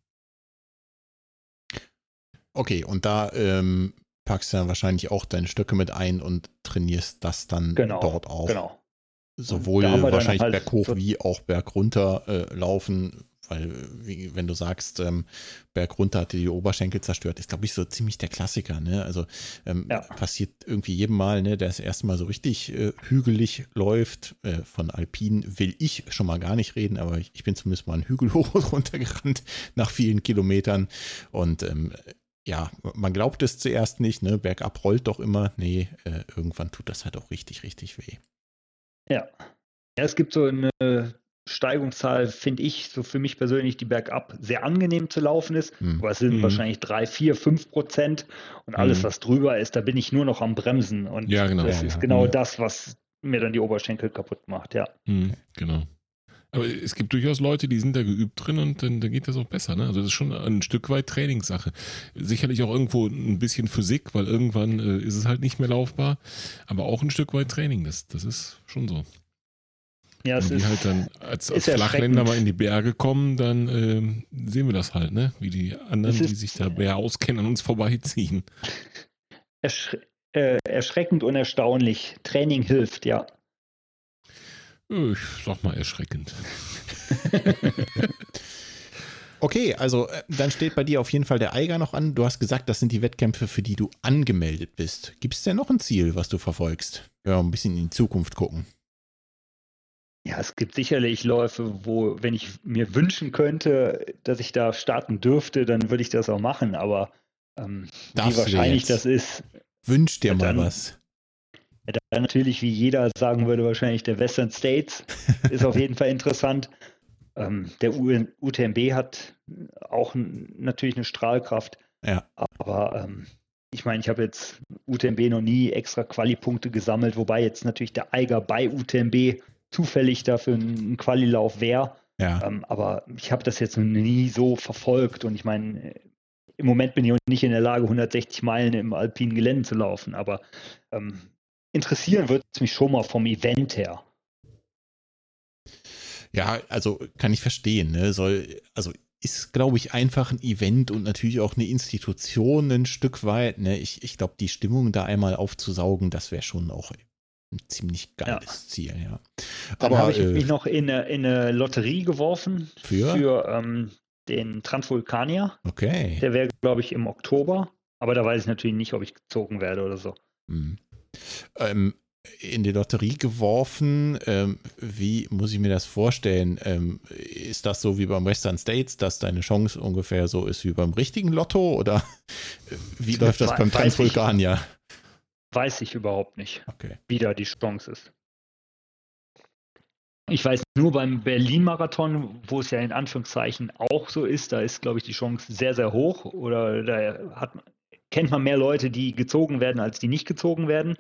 Okay, und da ähm, packst du dann wahrscheinlich auch deine Stöcke mit ein und trainierst das dann Genau, dort auch. Genau. Sowohl wahrscheinlich halt berghoch so- wie auch bergunter äh, laufen, weil wie, wenn du sagst, ähm, bergunter hat dir die Oberschenkel zerstört, ist glaube ich so ziemlich der Klassiker. Ne? Also ähm, Ja. passiert irgendwie jedem Mal, ne, der das erste Mal so richtig äh, hügelig läuft. Äh, von Alpin will ich schon mal gar nicht reden, aber ich, ich bin zumindest mal einen Hügel hoch und runter gerannt nach vielen Kilometern und ähm, ja, man glaubt es zuerst nicht, ne? Bergab rollt doch immer. Nee, äh, irgendwann tut das halt auch richtig, richtig weh. Ja. ja, es gibt so eine Steigungszahl, finde ich, so für mich persönlich, die bergab sehr angenehm zu laufen ist. Hm. Aber es sind Mhm. wahrscheinlich drei, vier, fünf Prozent. Und alles, Mhm. was drüber ist, da bin ich nur noch am Bremsen. Und Ja, genau. das Ja, ist ja. genau Mhm. das, was mir dann die Oberschenkel kaputt macht, ja. Hm. Genau. Aber es gibt durchaus Leute, die sind da geübt drin und dann, dann geht das auch besser. Ne? Also das ist schon ein Stück weit Trainingssache. Sicherlich auch irgendwo ein bisschen Physik, weil irgendwann äh, ist es halt nicht mehr laufbar. Aber auch ein Stück weit Training. Das, das ist schon so. Ja, es Wenn die ist, halt dann als, als ist Flachländer mal in die Berge kommen, dann ähm, sehen wir das halt, ne? Wie die anderen, Es die ist- sich da mehr auskennen, an uns vorbeiziehen. ersch äh, erschreckend und erstaunlich. Training hilft, ja. Ich sag mal erschreckend. Okay, also äh, dann steht bei dir auf jeden Fall der Eiger noch an. Du hast gesagt, das sind die Wettkämpfe, für die du angemeldet bist. Gibt es denn noch ein Ziel, was du verfolgst? Ja, ein bisschen in die Zukunft gucken. Ja, es gibt sicherlich Läufe, wo, wenn ich mir wünschen könnte, dass ich da starten dürfte, dann würde ich das auch machen. Aber ähm, wie wahrscheinlich das ist, Wünsch dir mal dann- was. Dann natürlich, wie jeder sagen würde, wahrscheinlich der Western States ist auf jeden Fall interessant. Ähm, der UTMB hat auch natürlich eine Strahlkraft, Ja, aber ähm, ich meine, ich habe jetzt UTMB noch nie extra Quali-Punkte gesammelt, wobei jetzt natürlich der Eiger bei UTMB zufällig dafür ein Qualilauf wäre. ja. Ähm, aber ich habe das jetzt noch nie so verfolgt und ich meine, im Moment bin ich nicht in der Lage, 160 Meilen im alpinen Gelände zu laufen, aber ähm, interessieren wird es mich schon mal vom Event her. Ja, also kann ich verstehen. Ne? Soll, also ist, glaube ich, einfach ein Event und natürlich auch eine Institution ein Stück weit. Ne? Ich, ich glaube, die Stimmung da einmal aufzusaugen, das wäre schon auch ein ziemlich geiles ja. Ziel, ja. Dann habe ich äh, mich noch in eine, in eine Lotterie geworfen für, für ähm, den Transvulkanier. Okay. Der wäre, glaube ich, im Oktober. Aber da weiß ich natürlich nicht, ob ich gezogen werde oder so. Hm. Ähm, in die Lotterie geworfen. Ähm, wie muss ich mir das vorstellen? Ähm, ist das so wie beim Western States, dass deine Chance ungefähr so ist wie beim richtigen Lotto? Oder wie läuft das beim Transvulkanier? Weiß ich überhaupt nicht, okay. wie da die Chance ist. Ich weiß nur beim Berlin-Marathon, wo es ja in Anführungszeichen auch so ist, da ist, glaube ich, die Chance sehr, sehr hoch. Oder da hat, kennt man mehr Leute, die gezogen werden, als die nicht gezogen werden.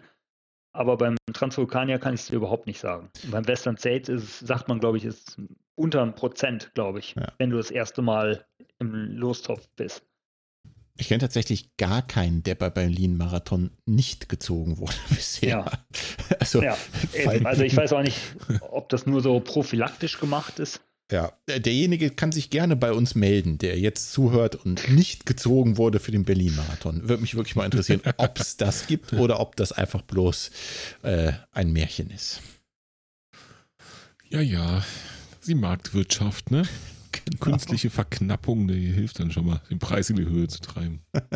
Aber beim Transvulkanier kann ich es dir überhaupt nicht sagen. Und beim Western States ist, sagt man, glaube ich, ist unter einem Prozent, glaube ich, ja. wenn du das erste Mal im Lostopf bist. Ich kenne tatsächlich gar keinen, der bei Berlin-Marathon nicht gezogen wurde bisher. Ja. Also, ja, also ich weiß auch nicht, ob das nur so prophylaktisch gemacht ist. Ja, derjenige kann sich gerne bei uns melden, der jetzt zuhört und nicht gezogen wurde für den Berlin-Marathon. Würde mich wirklich mal interessieren, ob es das gibt oder ob das einfach bloß äh, ein Märchen ist. Ja, ja, die Marktwirtschaft, ne? Genau. Künstliche Verknappung, die hilft dann schon mal, den Preis in die Höhe zu treiben.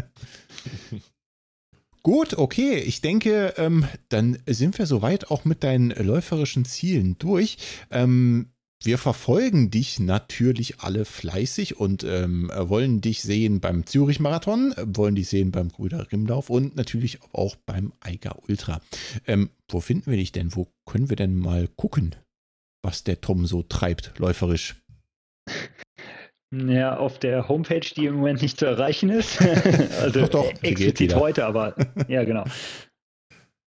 Gut, okay. Ich denke, ähm, dann sind wir soweit auch mit deinen läuferischen Zielen durch. Ähm, wir verfolgen dich natürlich alle fleißig und ähm, wollen dich sehen beim Zürich-Marathon, wollen dich sehen beim Grüder Rimlauf und natürlich auch beim Eiger Ultra. Ähm, wo finden wir dich denn? Wo können wir denn mal gucken, was der Tom so treibt, läuferisch? Ja, auf der Homepage, die im Moment nicht zu erreichen ist. also doch, doch, explizit heute, aber ja, genau.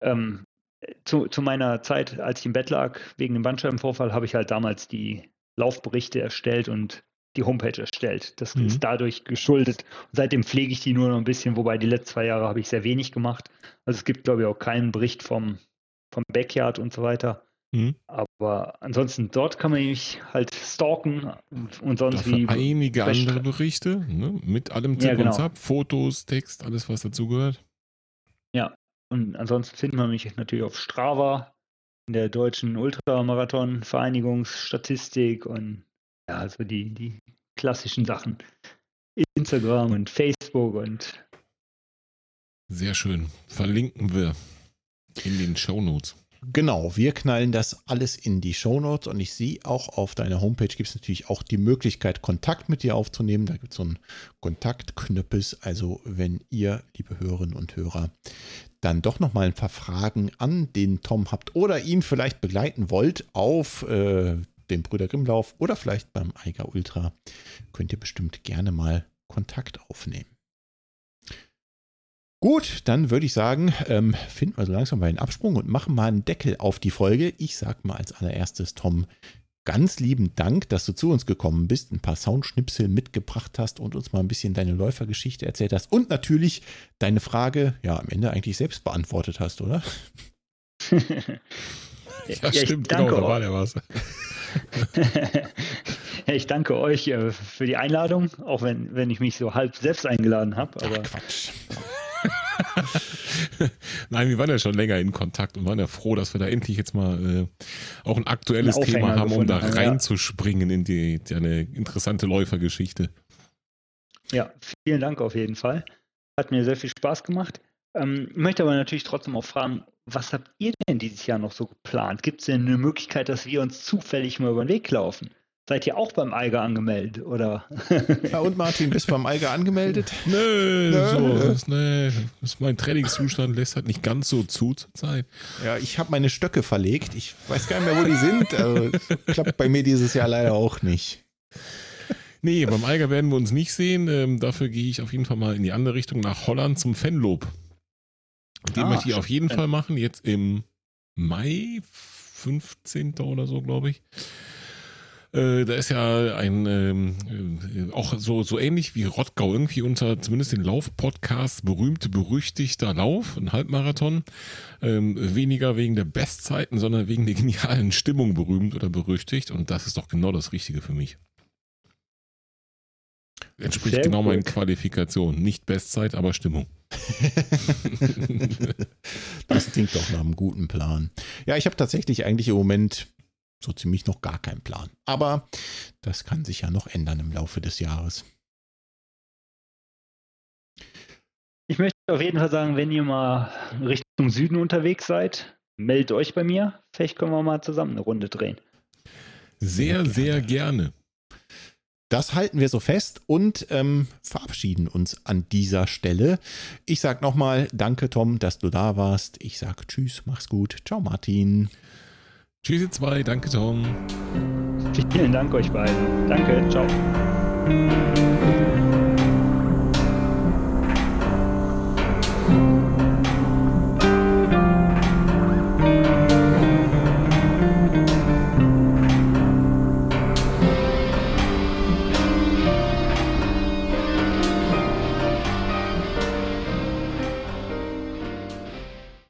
ähm, zu, zu, meiner Zeit, als ich im Bett lag, wegen dem Bandscheibenvorfall, habe ich halt damals die Laufberichte erstellt und die Homepage erstellt. Das mhm. ist dadurch geschuldet. Und seitdem pflege ich die nur noch ein bisschen, wobei die letzten zwei Jahre habe ich sehr wenig gemacht. Also es gibt, glaube ich, auch keinen Bericht vom, vom Backyard und so weiter. Mhm. Aber ansonsten dort kann man mich halt stalken und sonst Dafür wie. Einige andere Berichte, ne? mit allem Zip ja, genau. und Zap, Fotos, Text, alles, was dazugehört. Ja, und ansonsten findet man mich natürlich auf Strava, in der deutschen Ultramarathon-Vereinigungsstatistik und ja, also die, die klassischen Sachen. Instagram und Facebook und. Sehr schön. Verlinken wir in den Show Notes. Genau, wir knallen das alles in die Shownotes und ich sehe auch auf deiner Homepage gibt es natürlich auch die Möglichkeit, Kontakt mit dir aufzunehmen. Da gibt es so einen Kontaktknüppis. Also wenn ihr, liebe Hörerinnen und Hörer, dann doch nochmal ein paar Fragen an den Tom habt oder ihn vielleicht begleiten wollt auf äh, dem Brüder Grimmlauf oder vielleicht beim Eiger Ultra, könnt ihr bestimmt gerne mal Kontakt aufnehmen. Gut, dann würde ich sagen, ähm, finden wir so langsam mal einen Absprung und machen mal einen Deckel auf die Folge. Ich sag mal als allererstes, Tom, ganz lieben Dank, dass du zu uns gekommen bist, ein paar Soundschnipsel mitgebracht hast und uns mal ein bisschen deine Läufergeschichte erzählt hast und natürlich deine Frage, ja, am Ende eigentlich selbst beantwortet hast, oder? ja, stimmt, genau, da war der was. ich danke euch äh, für die Einladung, auch wenn, wenn ich mich so halb selbst eingeladen habe. Aber Ach, Quatsch. Nein, wir waren ja schon länger in Kontakt und waren ja froh, dass wir da endlich jetzt mal äh, auch ein aktuelles ein Thema haben, um da reinzuspringen in die, die, eine interessante Läufergeschichte. Ja, vielen Dank auf jeden Fall. Hat mir sehr viel Spaß gemacht. Ähm, ich möchte aber natürlich trotzdem auch fragen, was habt ihr denn dieses Jahr noch so geplant? Gibt es denn eine Möglichkeit, dass wir uns zufällig mal über den Weg laufen? Seid ihr auch beim Eiger angemeldet, oder? Ja, und Martin, bist du beim Eiger angemeldet? Nö, Nö. So, das, nee, das mein Trainingszustand lässt halt nicht ganz so zu zur Zeit. Ja, ich habe meine Stöcke verlegt. Ich weiß gar nicht mehr, wo die sind. Also, klappt bei mir dieses Jahr leider auch nicht. Nee, beim Eiger werden wir uns nicht sehen. Ähm, dafür gehe ich auf jeden Fall mal in die andere Richtung nach Holland zum Fanlob. Den ah, möchte ich auf jeden Fall machen, jetzt im Mai, 15. oder so, glaube ich. Äh, da ist ja ein, ähm, äh, auch so, so ähnlich wie Rottgau, irgendwie unter zumindest den Lauf-Podcasts berühmt, berüchtigter Lauf, ein Halbmarathon. Ähm, weniger wegen der Bestzeiten, sondern wegen der genialen Stimmung berühmt oder berüchtigt. Und das ist doch genau das Richtige für mich. Entspricht Sehr genau gut. meinen Qualifikationen. Nicht Bestzeit, aber Stimmung. Das klingt doch nach einem guten Plan. Ja, ich habe tatsächlich eigentlich im Moment so ziemlich noch gar keinen Plan. Aber das kann sich ja noch ändern im Laufe des Jahres. Ich möchte auf jeden Fall sagen, wenn ihr mal Richtung Süden unterwegs seid, meldet euch bei mir. Vielleicht können wir mal zusammen eine Runde drehen. Sehr, sehr gerne. Das halten wir so fest und ähm, verabschieden uns an dieser Stelle. Ich sage nochmal, danke Tom, dass du da warst. Ich sage Tschüss, mach's gut. Ciao Martin. Tschüss, ihr zwei. Danke, Tom. Vielen Dank euch beiden. Danke, ciao.